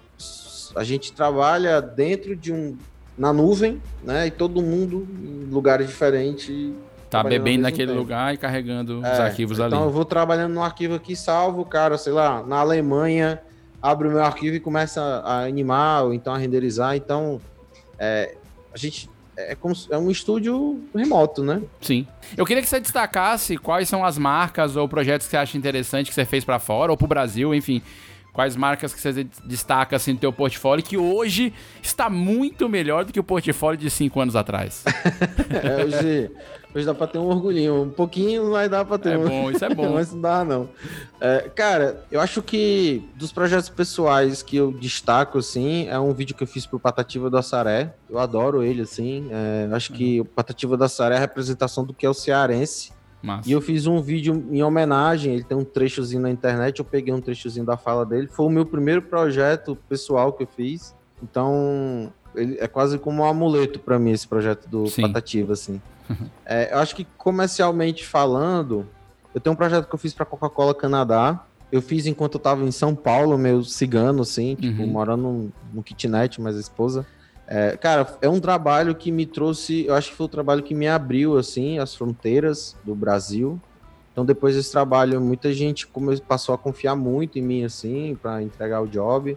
C: a gente trabalha dentro de um... na nuvem, né? E todo mundo em lugares diferentes
B: Tá bebendo naquele tempo. lugar e carregando é, os arquivos
C: então
B: ali.
C: Então eu vou trabalhando no arquivo aqui, salvo, cara, sei lá, na Alemanha, abre o meu arquivo e começa a animar, ou então a renderizar. Então, é, a gente. É, como, é um estúdio remoto, né?
B: Sim. Eu queria que você destacasse quais são as marcas ou projetos que você acha interessante que você fez para fora ou para o Brasil, enfim. Quais marcas que você destaca assim, no teu portfólio que hoje está muito melhor do que o portfólio de cinco anos atrás?
C: é, hoje, Hoje dá pra ter um orgulhinho. Um pouquinho vai dar pra ter.
B: É um... bom, isso é bom.
C: Mas não dá, não. É, cara, eu acho que dos projetos pessoais que eu destaco, assim, é um vídeo que eu fiz pro Patativa do Assaré. Eu adoro ele, assim. É, acho que o Patativa do Assaré é a representação do que é o cearense. Massa. E eu fiz um vídeo em homenagem, ele tem um trechozinho na internet, eu peguei um trechozinho da fala dele. Foi o meu primeiro projeto pessoal que eu fiz. Então, ele é quase como um amuleto para mim esse projeto do Sim. Patativa, assim. é, eu acho que comercialmente falando, eu tenho um projeto que eu fiz para Coca-Cola Canadá. Eu fiz enquanto eu tava em São Paulo, meio cigano, assim, tipo, uhum. morando no kitnet, mas a esposa. É, cara, é um trabalho que me trouxe, eu acho que foi o trabalho que me abriu, assim, as fronteiras do Brasil. Então, depois desse trabalho, muita gente passou a confiar muito em mim, assim, para entregar o job.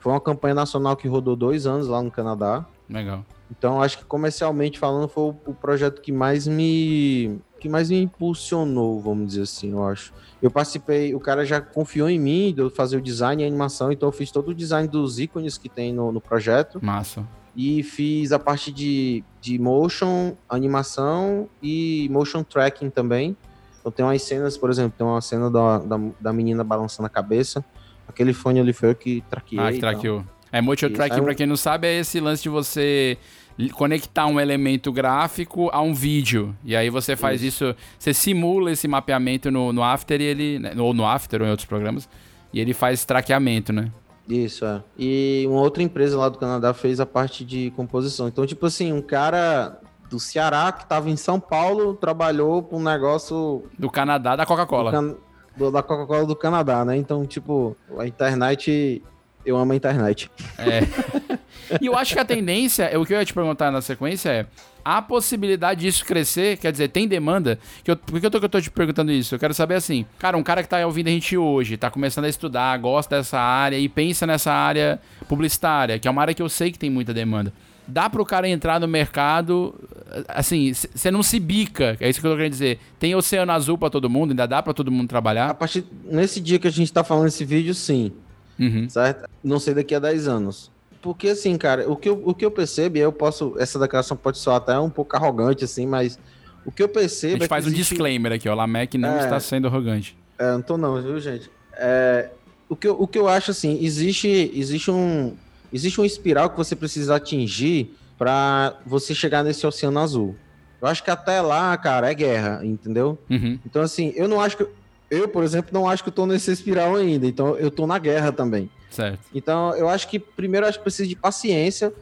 C: Foi uma campanha nacional que rodou dois anos lá no Canadá.
B: Legal.
C: Então, acho que comercialmente falando, foi o, projeto que mais me que mais me impulsionou, vamos dizer assim, eu acho. Eu participei, o cara já confiou em mim de eu fazer o design e a animação, então eu fiz todo o design dos ícones que tem no, no projeto.
B: Massa.
C: E fiz a parte de, de motion, animação e motion tracking também. Então tem umas cenas, por exemplo, tem uma cena da, da, da menina balançando a cabeça. Aquele fone ali foi eu que traqueei.
B: Ah, que traqueou. É, motion tracking, é um... pra quem não sabe, é esse lance de você conectar um elemento gráfico a um vídeo. E aí você faz isso, isso você simula esse mapeamento no, no After e ele. Né, ou no After ou em outros programas. E ele faz traqueamento, né?
C: Isso, é. E uma outra empresa lá do Canadá fez a parte de composição. Então, tipo assim, um cara do Ceará que estava em São Paulo trabalhou para um negócio.
B: Do Canadá, da Coca-Cola.
C: Da Coca-Cola do Canadá, né? Então, tipo, a internet eu amo a internet.
B: É. E eu acho que a tendência, é o que eu ia te perguntar na sequência é a possibilidade disso crescer, quer dizer, tem demanda? Que eu, por que eu tô, que eu tô te perguntando isso? Eu quero saber assim, cara, um cara que tá ouvindo a gente hoje, tá começando a estudar, gosta dessa área e pensa nessa área publicitária, que é uma área que eu sei que tem muita demanda. Dá pro cara entrar no mercado, assim, você não se bica, é isso que eu tô querendo dizer. Tem oceano azul para todo mundo, ainda dá para todo mundo trabalhar?
C: A partir, nesse dia que a gente tá falando esse vídeo, sim. Uhum. Certo? Não sei daqui a 10 anos. Porque, assim, cara, o que eu, o que eu percebo, e eu posso. Essa declaração pode soar até um pouco arrogante, assim, mas o que eu percebo. A
B: gente
C: é
B: faz um existe... disclaimer aqui, ó. Lamec não é, está sendo arrogante.
C: É, não tô não, viu, gente? É, o, que eu, o que eu acho, assim, existe, existe um. Existe um espiral que você precisa atingir para você chegar nesse oceano azul. Eu acho que até lá, cara, é guerra, entendeu? Uhum. Então, assim, eu não acho que. Eu, por exemplo, não acho que eu tô nesse espiral ainda. Então, eu tô na guerra também.
B: Certo.
C: Então, eu acho que primeiro acho que precisa de paciência.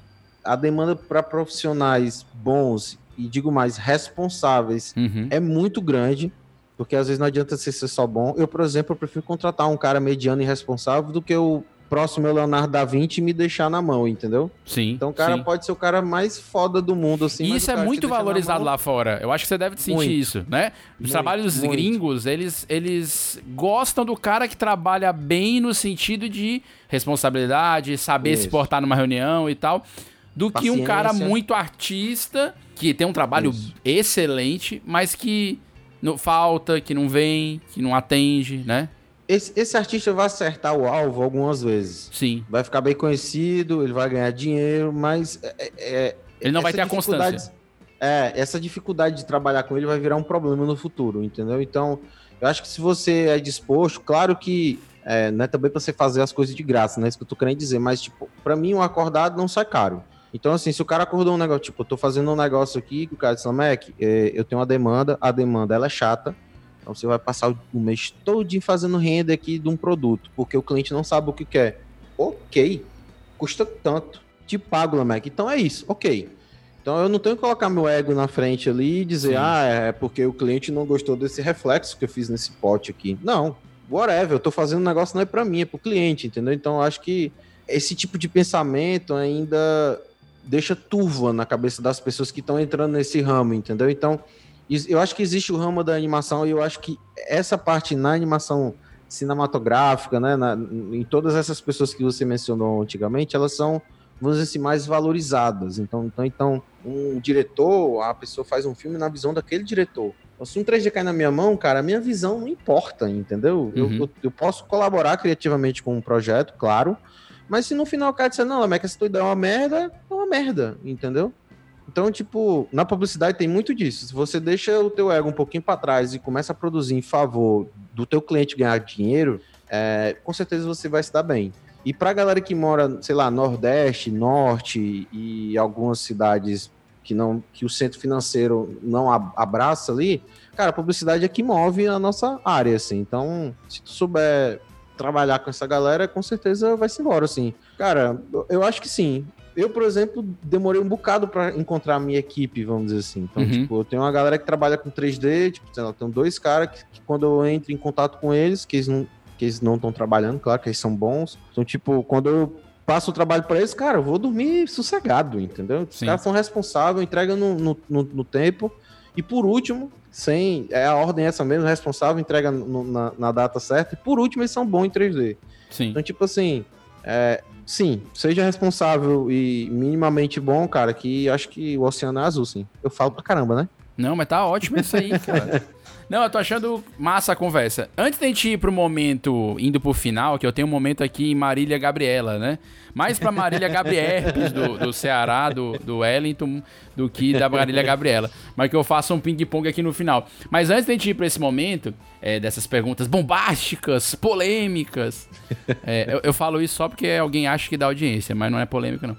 C: A demanda para profissionais bons e digo mais responsáveis uhum. é muito grande, porque às vezes não adianta ser só bom. Eu, por exemplo, eu prefiro contratar um cara mediano e responsável do que o próximo é o Leonardo da Vinci me deixar na mão, entendeu?
B: Sim.
C: Então o cara
B: sim.
C: pode ser o cara mais foda do mundo, assim.
B: E isso é muito valorizado lá fora. Eu acho que você deve sentir muito. isso, né? Os muito, trabalhos muito. gringos, eles, eles gostam do cara que trabalha bem no sentido de responsabilidade, saber isso. se portar numa reunião e tal. Do Paciência. que um cara muito artista, que tem um trabalho isso. excelente, mas que não falta, que não vem, que não atende, né?
C: Esse, esse artista vai acertar o alvo algumas vezes.
B: Sim.
C: Vai ficar bem conhecido, ele vai ganhar dinheiro, mas. É, é,
B: ele não vai ter a constância.
C: É, essa dificuldade de trabalhar com ele vai virar um problema no futuro, entendeu? Então, eu acho que se você é disposto, claro que é, não é também para você fazer as coisas de graça, né? Isso que eu tô querendo dizer, mas, tipo, para mim, um acordado não sai caro. Então, assim, se o cara acordou um negócio, tipo, eu tô fazendo um negócio aqui, que o cara disse, Mac, é, eu tenho uma demanda, a demanda ela é chata, então você vai passar o mês todo fazendo renda aqui de um produto, porque o cliente não sabe o que quer. Ok, custa tanto, te pago, Mac. Então é isso, ok. Então eu não tenho que colocar meu ego na frente ali e dizer, Sim. ah, é porque o cliente não gostou desse reflexo que eu fiz nesse pote aqui. Não, whatever, eu tô fazendo um negócio não é para mim, é pro cliente, entendeu? Então eu acho que esse tipo de pensamento ainda deixa turva na cabeça das pessoas que estão entrando nesse ramo, entendeu? Então, eu acho que existe o ramo da animação e eu acho que essa parte na animação cinematográfica, né, na, em todas essas pessoas que você mencionou antigamente, elas são vamos dizer assim, mais valorizadas. Então, então, então, um diretor, a pessoa faz um filme na visão daquele diretor. Então, se um 3D cai na minha mão, cara, a minha visão não importa, entendeu? Uhum. Eu, eu, eu, posso colaborar criativamente com um projeto, claro, mas se no final o cara disser, não, Lameca, essa tua ideia é uma merda, é uma merda, entendeu? Então, tipo, na publicidade tem muito disso. Se você deixa o teu ego um pouquinho para trás e começa a produzir em favor do teu cliente ganhar dinheiro, é, com certeza você vai se dar bem. E para galera que mora, sei lá, Nordeste, Norte e algumas cidades que não que o centro financeiro não abraça ali, cara, a publicidade é que move a nossa área, assim. Então, se tu souber trabalhar com essa galera, com certeza vai se embora, assim. Cara, eu acho que sim. Eu, por exemplo, demorei um bocado para encontrar a minha equipe, vamos dizer assim. Então, uhum. tipo, eu tenho uma galera que trabalha com 3D, tipo, sei lá, tenho dois caras que, que, quando eu entro em contato com eles, que eles não, que eles não estão trabalhando, claro que eles são bons. Então, tipo, quando eu passo o trabalho para eles, cara, eu vou dormir sossegado, entendeu? Os Sim. caras são responsáveis, entregam no, no, no, no, tempo. E por último, sem. É a ordem essa mesmo, responsável, entrega na, na, data certa. E por último, eles são bons em 3D.
B: Sim.
C: Então, tipo assim. É, sim, seja responsável e minimamente bom, cara, que acho que o oceano é azul, sim. Eu falo pra caramba, né?
B: Não, mas tá ótimo isso aí, cara. Não, eu tô achando massa a conversa. Antes da gente ir pro momento, indo pro final, que eu tenho um momento aqui em Marília Gabriela, né? Mais pra Marília Gabriel do, do Ceará, do, do Wellington, do que da Marília Gabriela. Mas que eu faça um ping-pong aqui no final. Mas antes da gente ir pra esse momento, é, dessas perguntas bombásticas, polêmicas, é, eu, eu, falo isso só porque alguém acha que dá audiência, mas não é polêmica, não.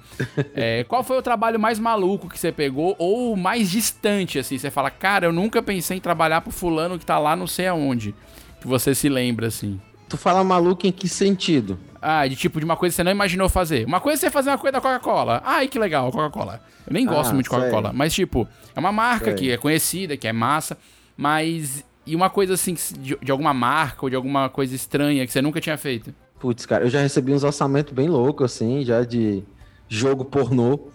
B: É, qual foi o trabalho mais maluco que você pegou ou mais distante, assim? Você fala, cara, eu nunca pensei em trabalhar pro fulano fulano que tá lá não sei aonde. Que você se lembra, assim.
C: Tu fala maluco em que sentido?
B: Ah, de tipo de uma coisa que você não imaginou fazer. Uma coisa é você fazer uma coisa da Coca-Cola. Ai, que legal, Coca-Cola. Eu nem gosto ah, muito de Coca-Cola. Mas, tipo, é uma marca sei. que é conhecida, que é massa. Mas. E uma coisa assim, de, de, alguma marca ou de alguma coisa estranha que você nunca tinha feito?
C: Putz, cara, eu já recebi uns orçamentos bem loucos, assim, já de jogo pornô.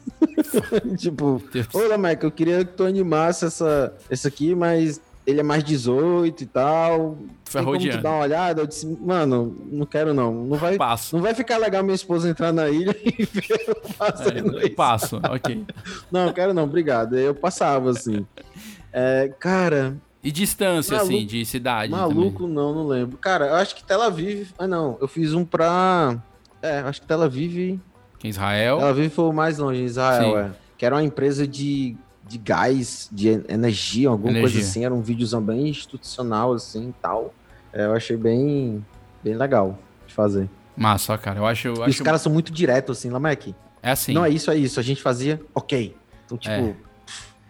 C: tipo, olha, Mike, eu queria que tu animasse essa, essa aqui, mas ele é mais 18 e tal.
B: Ferrou
C: Tem como tu dar uma olhada? Eu disse, mano, não quero não. Não vai,
B: passo.
C: não vai ficar legal minha esposa entrar na ilha e ver eu
B: fazendo é, Passo, ok.
C: não, quero não, obrigado. Eu passava, assim. É, cara...
B: E distância, assim, maluco, assim, de cidade
C: Maluco, também. não, não lembro. Cara, eu acho que Tel Aviv... Ah, não. Eu fiz um pra... É, acho que Tel Aviv...
B: Que Israel?
C: Tel Aviv foi o mais longe, Israel, Sim. é. Que era uma empresa de de gás, de energia, alguma energia. coisa assim. Era um videozão bem institucional, assim, tal. É, eu achei bem, bem legal de fazer.
B: Massa, cara. Eu acho... Eu
C: acho... Os caras são muito diretos, assim, Lamek.
B: É assim.
C: Não, é isso, é isso. A gente fazia, ok. Então, tipo...
B: É.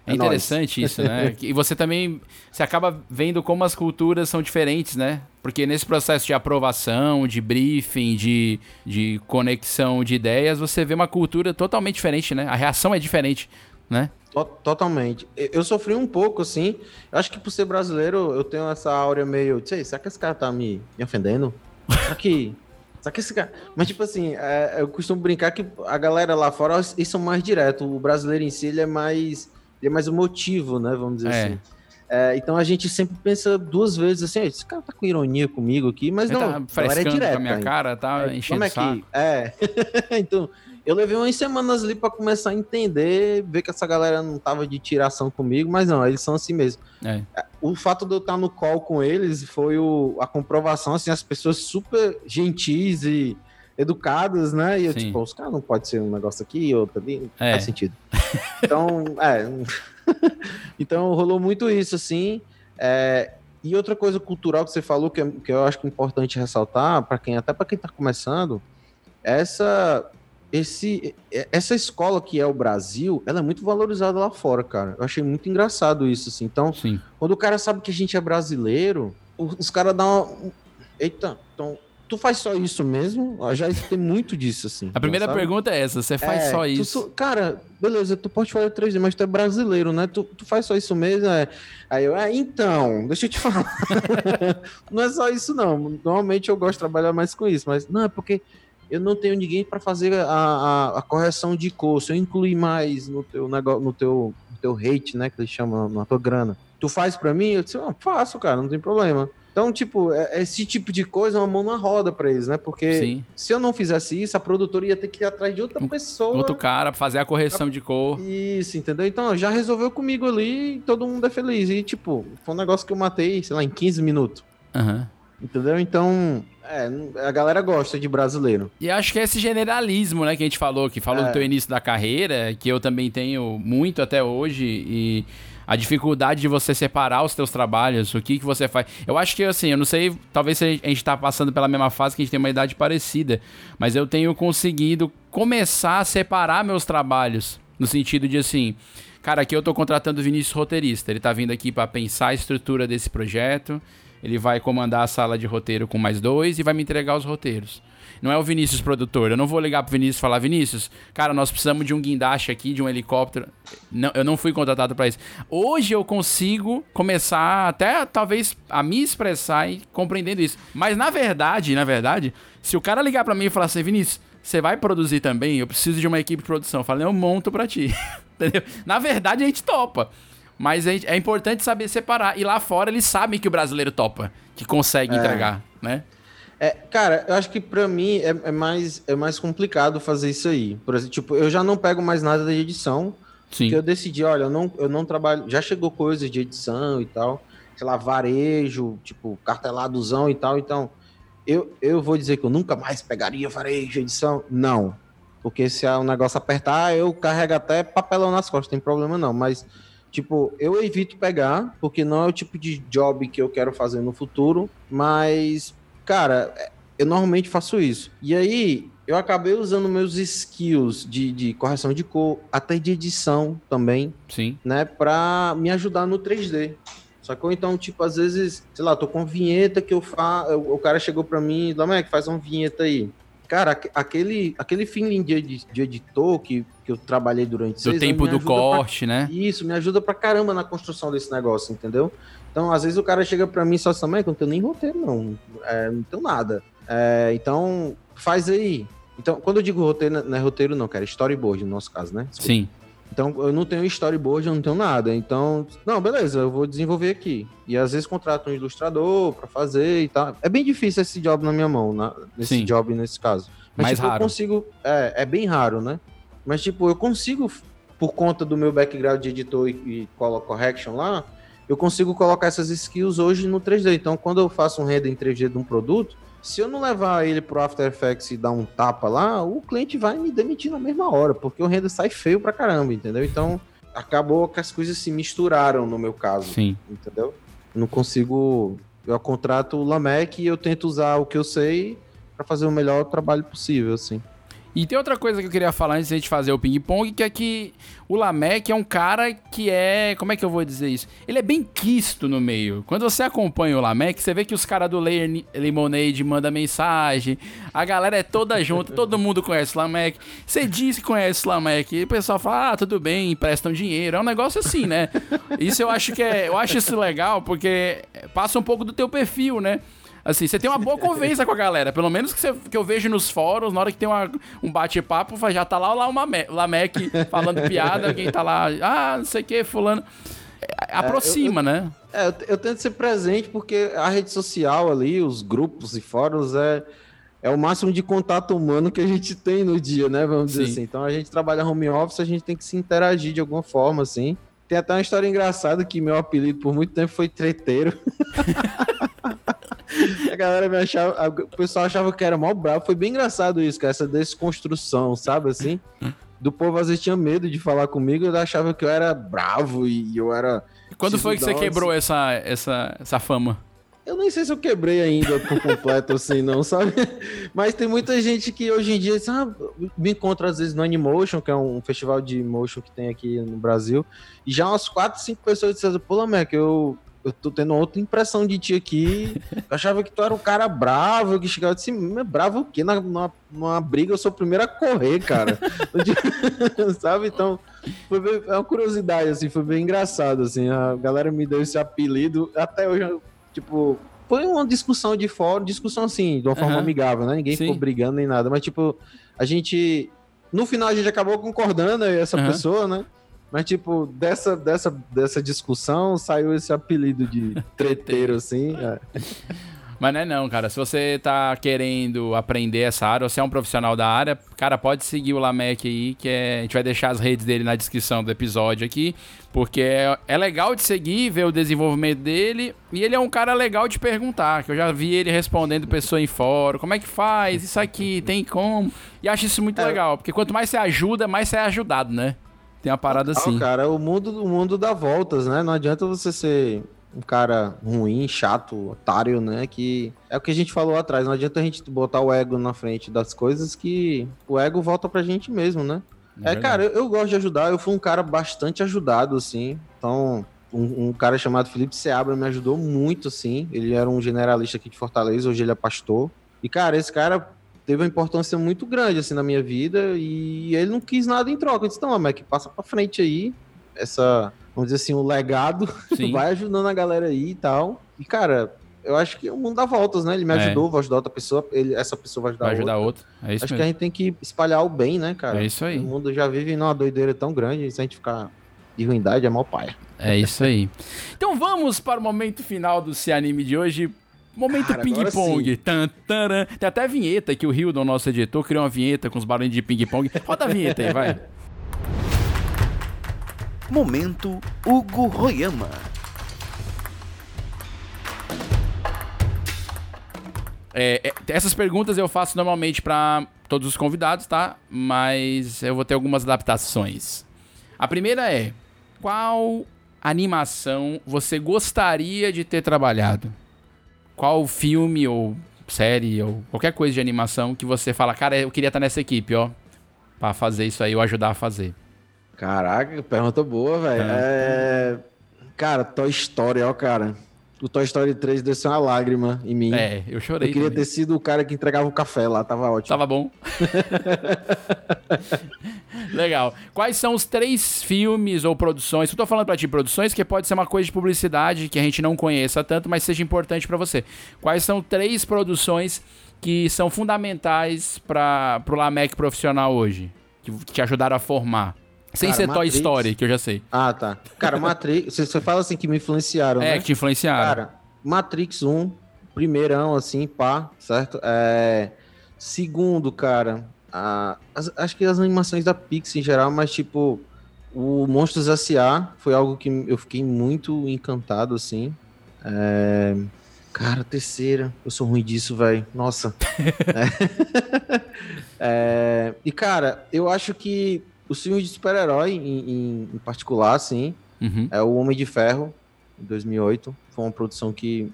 B: É, interessante isso, né? e você também você acaba vendo como as culturas são diferentes, né? Porque nesse processo de aprovação, de briefing, de, de conexão de ideias, você vê uma cultura totalmente diferente, né? A reação é diferente, né?
C: Totalmente. Eu sofri um pouco, assim. Eu acho que por ser brasileiro, eu tenho essa áurea meio. Sei, será que esse cara tá me, me ofendendo? Será que. Será que esse cara. Mas, tipo assim, é, eu costumo brincar que a galera lá fora, eles são mais direto. O brasileiro em si, ele é mais. Ele é mais emotivo, né? Vamos dizer é. assim. É, então a gente sempre pensa duas vezes assim, esse cara tá com ironia comigo aqui, mas Ele não,
B: tá é direto. Com a minha cara, tá é, enchendo como é que,
C: É, então eu levei umas semanas ali para começar a entender, ver que essa galera não tava de tiração comigo, mas não, eles são assim mesmo. É. O fato de eu estar no call com eles foi o, a comprovação, assim, as pessoas super gentis e educadas, né? E eu, Sim. tipo, os caras não pode ser um negócio aqui outro ali, não é. faz sentido. Então, é. então rolou muito isso, assim. É, e outra coisa cultural que você falou que, que eu acho que é importante ressaltar para quem até para quem está começando, essa esse essa escola que é o Brasil, ela é muito valorizada lá fora, cara. Eu achei muito engraçado isso assim. Então,
B: Sim.
C: quando o cara sabe que a gente é brasileiro, os caras dão uma... eita, então tu faz só isso mesmo? Já tem muito disso, assim.
B: A primeira
C: sabe?
B: pergunta é essa: você faz
C: É,
B: só
C: tu-
B: isso?
C: tu- cara, beleza, tu pode fazer 3D, mas tu é brasileiro, né? Tu, tu faz só isso mesmo? É. Aí eu, é, então, deixa eu te falar. não é só isso, não. Normalmente eu gosto de trabalhar mais com isso, mas não, é porque eu não tenho ninguém para fazer a, a, a correção de cor. Se eu incluir mais no teu negócio, no teu, no teu rate, né? Que eles chamam na tua grana. Tu faz para mim? Eu disse, ah, faço, cara, não tem problema. Então, tipo, é- esse tipo de coisa é uma mão na roda pra eles, né? Porque
B: Sim.
C: se eu não fizesse isso, a produtora ia ter que ir atrás de outra pessoa.
B: Outro cara pra fazer a correção de cor.
C: Isso, entendeu? Então, já resolveu comigo ali e todo mundo é feliz. E, tipo, foi um negócio que eu matei, sei lá, em 15 minutos.
B: Aham.
C: Entendeu? Então, é, a galera gosta de brasileiro.
B: E acho que é esse generalismo, né, que a gente falou, que falou
C: É.
B: do teu início da carreira, que eu também tenho muito até hoje, e a dificuldade de você separar os teus trabalhos, o que que você faz. Eu acho que, assim, eu não sei, talvez a gente tá passando pela mesma fase, que a gente tem uma idade parecida, mas eu tenho conseguido começar a separar meus trabalhos, no sentido de, assim, cara, aqui eu tô contratando o Vinícius roteirista, ele tá vindo aqui pra pensar a estrutura desse projeto, ele vai comandar a sala de roteiro com mais dois e vai me entregar os roteiros. Não é o Vinícius produtor. Eu não vou ligar pro Vinícius e falar, Vinícius, cara, nós precisamos de um guindaste aqui, de um helicóptero. Não, eu não fui contratado para isso. Hoje eu consigo começar até talvez a me expressar e compreendendo isso. Mas na verdade, na verdade, se o cara ligar para mim e falar assim, Vinícius, você vai produzir também? Eu preciso de uma equipe de produção. Eu falo, eu monto pra ti. Entendeu? Na verdade, a gente topa. Mas é importante saber separar. E lá fora eles sabem que o brasileiro topa, que consegue
C: É.
B: entregar, né?
C: É, cara, eu acho que pra mim é, é mais, é mais complicado fazer isso aí. Por exemplo, tipo, eu já não pego mais nada de edição,
B: Sim.
C: porque eu decidi, olha, eu não, eu não trabalho. Já chegou coisas de edição e tal, sei lá, varejo, tipo, carteladozão e tal. Então, eu, eu vou dizer que eu nunca mais pegaria varejo, edição. Não. Porque se é um negócio apertar, eu carrego até papelão nas costas, não tem problema não. Mas, tipo, eu evito pegar, porque não é o tipo de job que eu quero fazer no futuro. Mas, cara, é- eu normalmente faço isso. E aí, eu acabei usando meus skills de, de correção de cor, até de edição também,
B: Sim.
C: né, pra me ajudar no 3D. Sacou? Então, tipo, às vezes, sei lá, tô com vinheta que eu faço. O cara chegou pra mim, Lamek, faz uma vinheta aí. Cara, aque- aquele, aquele feeling de, de editor que, que eu trabalhei durante
B: Do
C: seis anos
B: tempo do
C: ajuda pra
B: corte, né?
C: isso, me ajuda pra caramba na construção desse negócio, entendeu? Então, às vezes o cara chega pra mim e só assim, "Mas eu não tenho nem roteiro, não. É, não tenho nada. É, então, faz aí. Então, quando eu digo roteiro, não é roteiro, não, cara, é storyboard no nosso caso, né? Desculpa.
B: Sim.
C: Então, eu não tenho storyboard, eu não tenho nada. Então, não, beleza, eu vou desenvolver aqui. E às vezes contrato um ilustrador pra fazer e tal. É bem difícil esse job na minha mão, na, nesse
B: Sim.
C: job nesse caso. Mas,
B: Mais
C: tipo,
B: raro.
C: eu consigo. É, é bem raro, né? Mas, tipo, eu consigo, por conta do meu background de editor e, e color correction lá, eu consigo colocar essas skills hoje no 3D. Então, quando eu faço um render em 3D de um produto, se eu não levar ele pro After Effects e dar um tapa lá, o cliente vai me demitir na mesma hora, porque o render sai feio pra caramba, entendeu? Então, acabou que as coisas se misturaram no meu caso,
B: Sim.
C: entendeu? Eu não consigo. Eu contrato o Lamec e eu tento usar o que eu sei pra fazer o melhor trabalho possível, assim.
B: E tem outra coisa que eu queria falar antes de a gente fazer o ping-pong, que é que o Lamek é um cara que é. Como é que eu vou dizer isso? Ele é bem quisto no meio. Quando você acompanha o Lamek, você vê que os caras do Layer Lemonade mandam mensagem, a galera é toda junto, todo mundo conhece o Lamek. Você diz que conhece o Lamek, e o pessoal fala, ah, tudo bem, emprestam dinheiro. É um negócio assim, né? Isso eu acho que é. Eu acho isso legal, porque passa um pouco do teu perfil, né? Assim, você tem uma boa conversa com a galera. Pelo menos que, você- que eu vejo nos fóruns, na hora que tem uma- um bate-papo, já tá lá, lá o Mame- Lamek falando piada, alguém tá lá, ah, não sei o que, fulano. É, Aproxima, né?
C: É, eu, eu tento ser presente porque a rede social ali, os grupos e fóruns é, é o máximo de contato humano que a gente tem no dia, né? Vamos dizer
B: Sim.
C: assim. Então a gente trabalha home office, a gente tem que se interagir de alguma forma, assim. Tem até uma história engraçada que meu apelido por muito tempo foi treteiro. a galera me achava, o pessoal achava que era mal bravo. Foi bem engraçado isso, cara, essa desconstrução, sabe assim? do povo às vezes tinha medo de falar comigo, eu achava que eu era bravo e eu era.
B: Quando foi que você quebrou essa, essa, essa fama?
C: Eu nem sei se eu quebrei ainda por completo, assim, não, sabe? Mas tem muita gente que hoje em dia sabe, me encontra às vezes no Animotion, que é um festival de motion que tem aqui no Brasil, e já umas 4, 5 pessoas disseram, pô, Mac, eu, eu tô tendo outra impressão de ti aqui. Eu achava que tu era um cara bravo, que chegava assim, bravo o quê? Na, numa, numa briga eu sou o primeiro a correr, cara. sabe? Então, foi bem, é uma curiosidade, assim, foi bem engraçado, assim. A galera me deu esse apelido, até hoje tipo, foi uma discussão de fora, discussão assim, de uma forma uhum. amigável, né? Ninguém Sim. ficou brigando nem nada, mas tipo, a gente no final a gente acabou concordando essa uhum. pessoa, né? Mas tipo, dessa dessa dessa discussão saiu esse apelido de treteiro assim. É.
B: Mas não é não, cara. Se você tá querendo aprender essa área, você é um profissional da área, cara, pode seguir o Lamec aí, que é, a gente vai deixar as redes dele na descrição do episódio aqui, porque é, é legal de seguir, ver o desenvolvimento dele, e ele é um cara legal de perguntar, que eu já vi ele respondendo pessoa em fórum, como é que faz, isso aqui, tem como, e acho isso muito é. legal, porque quanto mais você ajuda, mais você é ajudado, né? Tem uma parada assim.
C: cara, o mundo, o mundo dá voltas, né? Não adianta você ser um cara ruim, chato, otário, né? Que é o que a gente falou atrás. Não adianta a gente botar o ego na frente das coisas que o ego volta pra gente mesmo, né? É, é cara, eu, eu, gosto de ajudar. Eu fui um cara bastante ajudado, assim. Então, um, um cara chamado Felipe Seabra me ajudou muito, assim. Ele era um generalista aqui de Fortaleza, hoje ele é pastor. E, cara, esse cara teve uma importância muito grande, assim, na minha vida. E ele não quis nada em troca. Eu disse, não, Mac, passa pra frente aí. Essa vamos dizer assim, o legado, vai ajudando a galera aí e tal. E, cara, eu acho que o mundo dá voltas, né? Ele me é. ajudou, é. vou ajudar outra pessoa, ele, essa pessoa vai ajudar
B: vai ajudar outra. outra. É isso
C: acho
B: mesmo.
C: que a gente tem que espalhar o bem, né, cara?
B: É isso aí.
C: O mundo já vive numa doideira tão grande, se a gente ficar de ruindade, é mal paia.
B: É isso aí. então vamos para o momento final do Se Anime de hoje. Momento ping-pong. Tem até vinheta que o Hildon, nosso editor, criou uma vinheta com os barulhos de ping-pong. Roda a vinheta aí, vai.
A: Momento Hugo Royama.
B: É, é, essas perguntas eu faço normalmente para todos os convidados, tá? Mas eu vou ter algumas adaptações. A primeira é: qual animação você gostaria de ter trabalhado? Qual filme ou série ou qualquer coisa de animação que você fala, cara, eu queria estar nessa equipe, ó, para fazer isso aí ou ajudar a fazer?
C: Caraca, pergunta boa, velho. É. é... Cara, Toy Story, ó, cara. O Toy Story 3 desceu uma lágrima em mim.
B: É, eu chorei.
C: Eu queria também. ter sido o cara que entregava o café lá, tava ótimo.
B: Tava bom. Legal. Quais são os três filmes ou produções? Eu tô falando pra ti produções, que pode ser uma coisa de publicidade que a gente não conheça tanto, mas seja importante para você. Quais são três produções que são fundamentais para pro Lamec profissional hoje? Que te ajudaram a formar? Sem cara, ser Matrix... Toy Story, que eu já sei.
C: Ah, tá. Cara, Matrix, você fala assim que me influenciaram,
B: é,
C: né?
B: que te influenciaram. Cara,
C: Matrix 1, primeirão, assim, pá, certo? É... Segundo, cara, a... as, acho que as animações da Pixar em geral, mas tipo, o Monstros S.A. foi algo que eu fiquei muito encantado, assim. É... Cara, terceira. Eu sou ruim disso, velho. Nossa. é... é... E, cara, eu acho que os filmes de super-herói, em, em, em, particular, assim, uhum. é o Homem de Ferro, em 2008. Foi uma produção que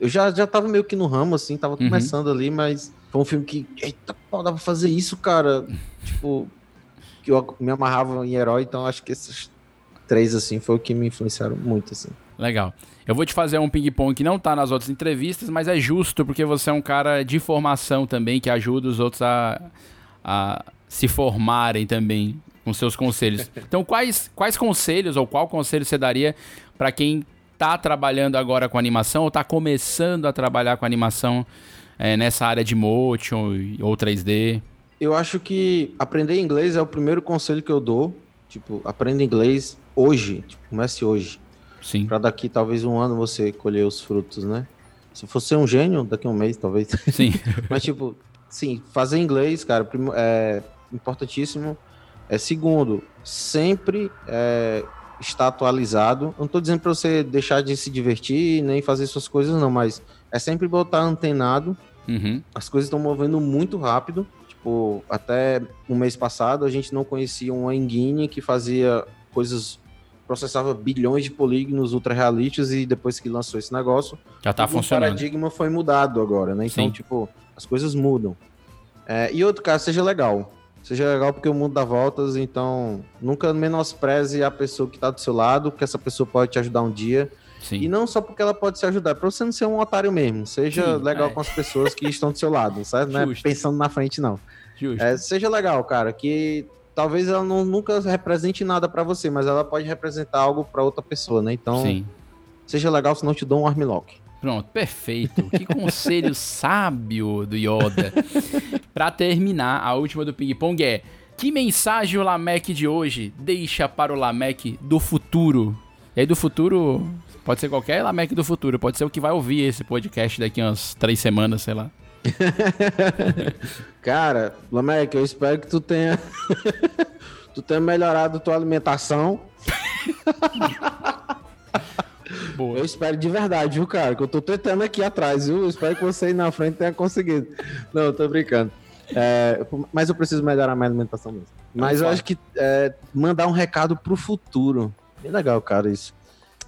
C: eu já, já tava meio que no ramo, assim, tava uhum. começando ali, mas foi um filme que, eita, pô, dá pra fazer isso, cara. tipo, que eu me amarrava em herói, então acho que esses três, assim, foi o que me influenciaram muito, assim.
B: Legal. Eu vou te fazer um ping-pong que não tá nas outras entrevistas, mas é justo porque você é um cara de formação também, que ajuda os outros a, a se formarem também com seus conselhos. Então, quais, quais conselhos ou qual conselho você daria para quem está trabalhando agora com animação ou está começando a trabalhar com animação é, nessa área de motion ou 3D?
C: Eu acho que aprender inglês é o primeiro conselho que eu dou. Tipo, aprenda inglês hoje. Tipo, comece hoje.
B: Sim.
C: Para daqui talvez um ano você colher os frutos, né? Se fosse um gênio, daqui a um mês talvez.
B: Sim.
C: Mas tipo, sim, fazer inglês, cara, é importantíssimo. É, segundo, sempre é, está atualizado. Não estou dizendo para você deixar de se divertir nem fazer suas coisas, não, mas é sempre botar antenado.
B: Uhum.
C: As coisas estão movendo muito rápido. Tipo, até o mês passado a gente não conhecia uma engine que fazia coisas processava bilhões de polígonos ultra realistas e depois que lançou esse negócio,
B: já tá funcionando.
C: O paradigma foi mudado agora, né? Então,
B: Sim.
C: tipo, as coisas mudam. É, e outro caso, seja legal. Seja legal porque o mundo dá voltas, então nunca menospreze a pessoa que tá do seu lado, porque essa pessoa pode te ajudar um dia.
B: Sim.
C: E não só porque ela pode te ajudar, pra você não ser um otário mesmo. Seja
B: Sim,
C: legal
B: é.
C: com as pessoas que estão do seu lado, certo? Não é pensando na frente, não. É, seja legal, cara, que talvez ela não, nunca represente nada pra você, mas ela pode representar algo pra outra pessoa, né? Então,
B: Sim.
C: seja legal, senão eu te dou um armlock.
B: Pronto, perfeito. Que conselho sábio do Yoda. Pra terminar, a última do ping-pong é: Que mensagem o Lamek de hoje deixa para o Lamek do futuro? E aí, do futuro, pode ser qualquer Lamek do futuro, pode ser o que vai ouvir esse podcast daqui umas três semanas, sei lá.
C: Cara, Lamek, eu espero que tu tenha. tu tenha melhorado tua alimentação.
B: Boa.
C: Eu espero de verdade, viu, cara? Que eu tô tentando aqui atrás, viu? Eu espero que você aí na frente tenha conseguido. Não, eu tô brincando. É, mas eu preciso melhorar minha alimentação mesmo. Mas eu acho que é, mandar um recado pro futuro. Bem legal, cara, isso.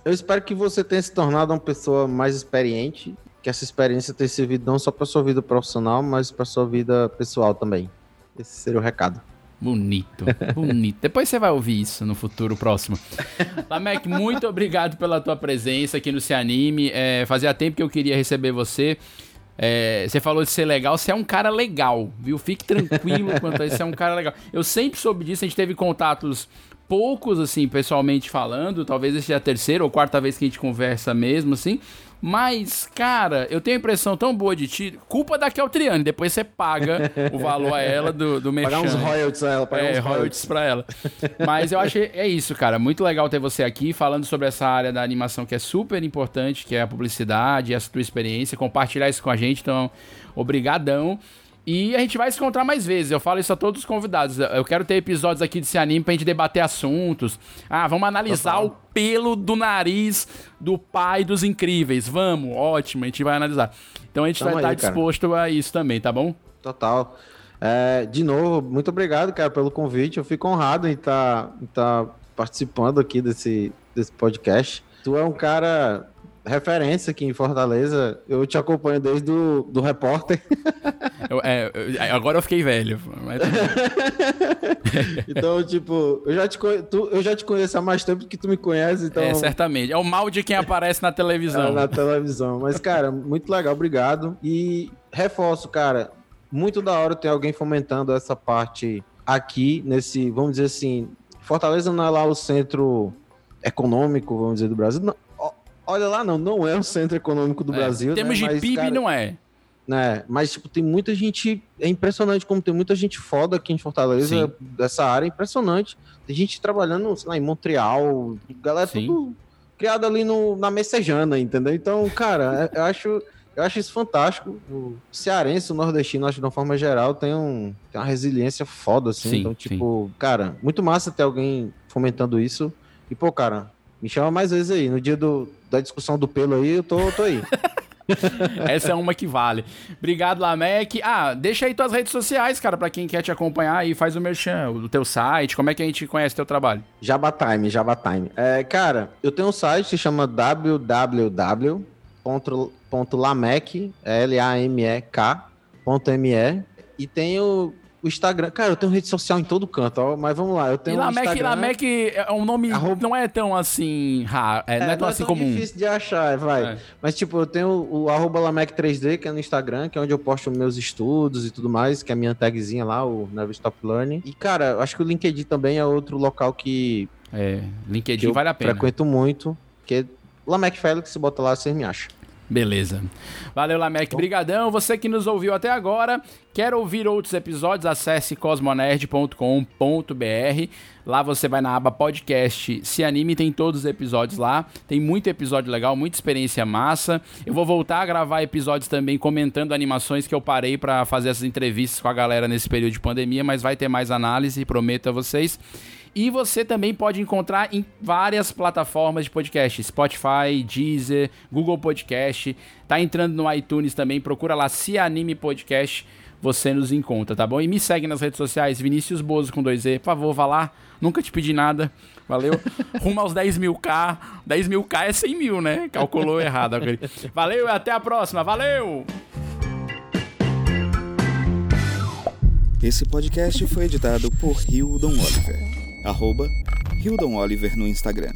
C: Eu espero que você tenha se tornado uma pessoa mais experiente, que essa experiência tenha servido não só para sua vida profissional, mas para sua vida pessoal também. Esse seria o recado.
B: Bonito, bonito. Depois você vai ouvir isso no futuro próximo. Lamek, muito obrigado pela tua presença aqui no Se Anime. É, fazia tempo que eu queria receber você. É, você falou de ser legal, você é um cara legal, viu? Fique tranquilo quanto a isso, você é um cara legal. Eu sempre soube disso, a gente teve contatos poucos, assim, pessoalmente falando. Talvez esse seja a terceira ou quarta vez que a gente conversa mesmo, assim. Mas, cara, eu tenho a impressão tão boa de ti. Culpa da Keltriane, depois você paga o valor a ela do, do
C: Pagar uns
B: merchan.
C: royalties a ela, pagar
B: É,
C: uns
B: royalties pra ela. Mas eu achei, é isso, cara. Muito legal ter você aqui falando sobre essa área da animação que é super importante, que é a publicidade, essa tua experiência, compartilhar isso com a gente. Então, obrigadão. E a gente vai se encontrar mais vezes. Eu falo isso a todos os convidados. Eu quero ter episódios aqui de Se Anime pra gente debater assuntos. Ah, vamos analisar
C: Total.
B: o pelo do nariz do pai dos incríveis. Vamos, ótimo, a gente vai analisar. Então a gente
C: Tamo
B: vai estar
C: aí, cara.
B: disposto a isso também, tá bom?
C: Total. É, de novo, muito obrigado, cara, pelo convite. Eu fico honrado em estar participando aqui desse, desse podcast. Tu é um cara referência aqui em Fortaleza. Eu te acompanho desde o do repórter.
B: Eu- é, eu- agora eu fiquei velho. Mas...
C: Então, tipo, eu já, te, conhe- tu- eu já te conheço há mais tempo que tu me conhece, então.
B: É, certamente. É o mal de quem aparece na
C: é,
B: televisão.
C: na televisão. Mas, cara, muito legal, obrigado. E reforço, cara, muito da hora ter alguém fomentando essa parte aqui, nesse, vamos dizer assim, Fortaleza não é lá o centro econômico, vamos dizer, do Brasil. Não, olha lá, não, não é o centro econômico do
B: É,
C: Brasil.
B: Em termos
C: né?
B: de
C: Mas,
B: PIB,
C: cara,
B: não é.
C: né? Mas, tipo, tem muita gente. É impressionante como tem muita gente foda aqui em Fortaleza,
B: Sim.
C: dessa área, é impressionante. Tem gente trabalhando, sei lá, em Montreal, galera
B: Sim.
C: tudo criado ali no, na Messejana, entendeu? Então, cara, é- eu acho. Eu acho isso fantástico. O cearense, o nordestino, acho que de uma forma geral, tem, um, tem uma resiliência foda, assim.
B: Sim,
C: então, tipo, cara, muito massa ter alguém fomentando isso. E, pô, cara, me chama mais vezes aí. No dia do, da discussão do pelo aí, eu tô, tô aí.
B: Essa é uma que vale. Obrigado, Lamek. Ah, deixa aí tuas redes sociais, cara, pra quem quer te acompanhar aí, faz o merchan, o teu site, como é que a gente conhece teu trabalho?
C: Java Time, Java Time. É, cara, eu tenho um site que se chama www.lamec, L-A-M-E-K.me e tenho o Instagram. Cara, eu tenho rede social em todo canto, ó, mas vamos lá. Eu tenho o
B: Lamek,
C: Instagram.
B: Lamek é um nome,
C: Arroba-
B: não é tão assim raro, é, não é tão assim comum.
C: difícil de achar, vai.
B: É.
C: Mas, tipo, eu tenho o arroba Lamec3D, que é no Instagram, que é onde eu posto meus estudos e tudo mais, que é a minha tagzinha lá, o Never Stop Learning. E, cara, eu acho que o LinkedIn também é outro local que,
B: É,
C: que
B: LinkedIn
C: eu
B: vale a pena.
C: frequento muito, que é Lamec Félix, se bota lá, você me acha.
B: Beleza. Valeu, Lamek. Brigadão. Você que nos ouviu até agora, quer ouvir outros episódios, acesse cosmonerd.com.br. Lá você vai na aba podcast, se anime, tem todos os episódios lá. Tem muito episódio legal, muita experiência massa. Eu vou voltar a gravar episódios também comentando animações que eu parei pra fazer essas entrevistas com a galera nesse período de pandemia, mas vai ter mais análise, prometo a vocês. E você também pode encontrar em várias plataformas de podcast, Spotify, Deezer, Google Podcast. Tá entrando no iTunes também, procura lá Se Anime Podcast. você nos encontra, tá bom? E me segue nas redes sociais, Vinícius Bozo com 2E. Por favor, vá lá. Nunca te pedi nada. Valeu? Rumo aos 10 mil K. 10 mil K é 100 mil, né? Calculou errado. Valeu e até a próxima. Valeu!
D: Esse podcast foi editado por Hildon Oliver arroba Hildon Oliver no Instagram.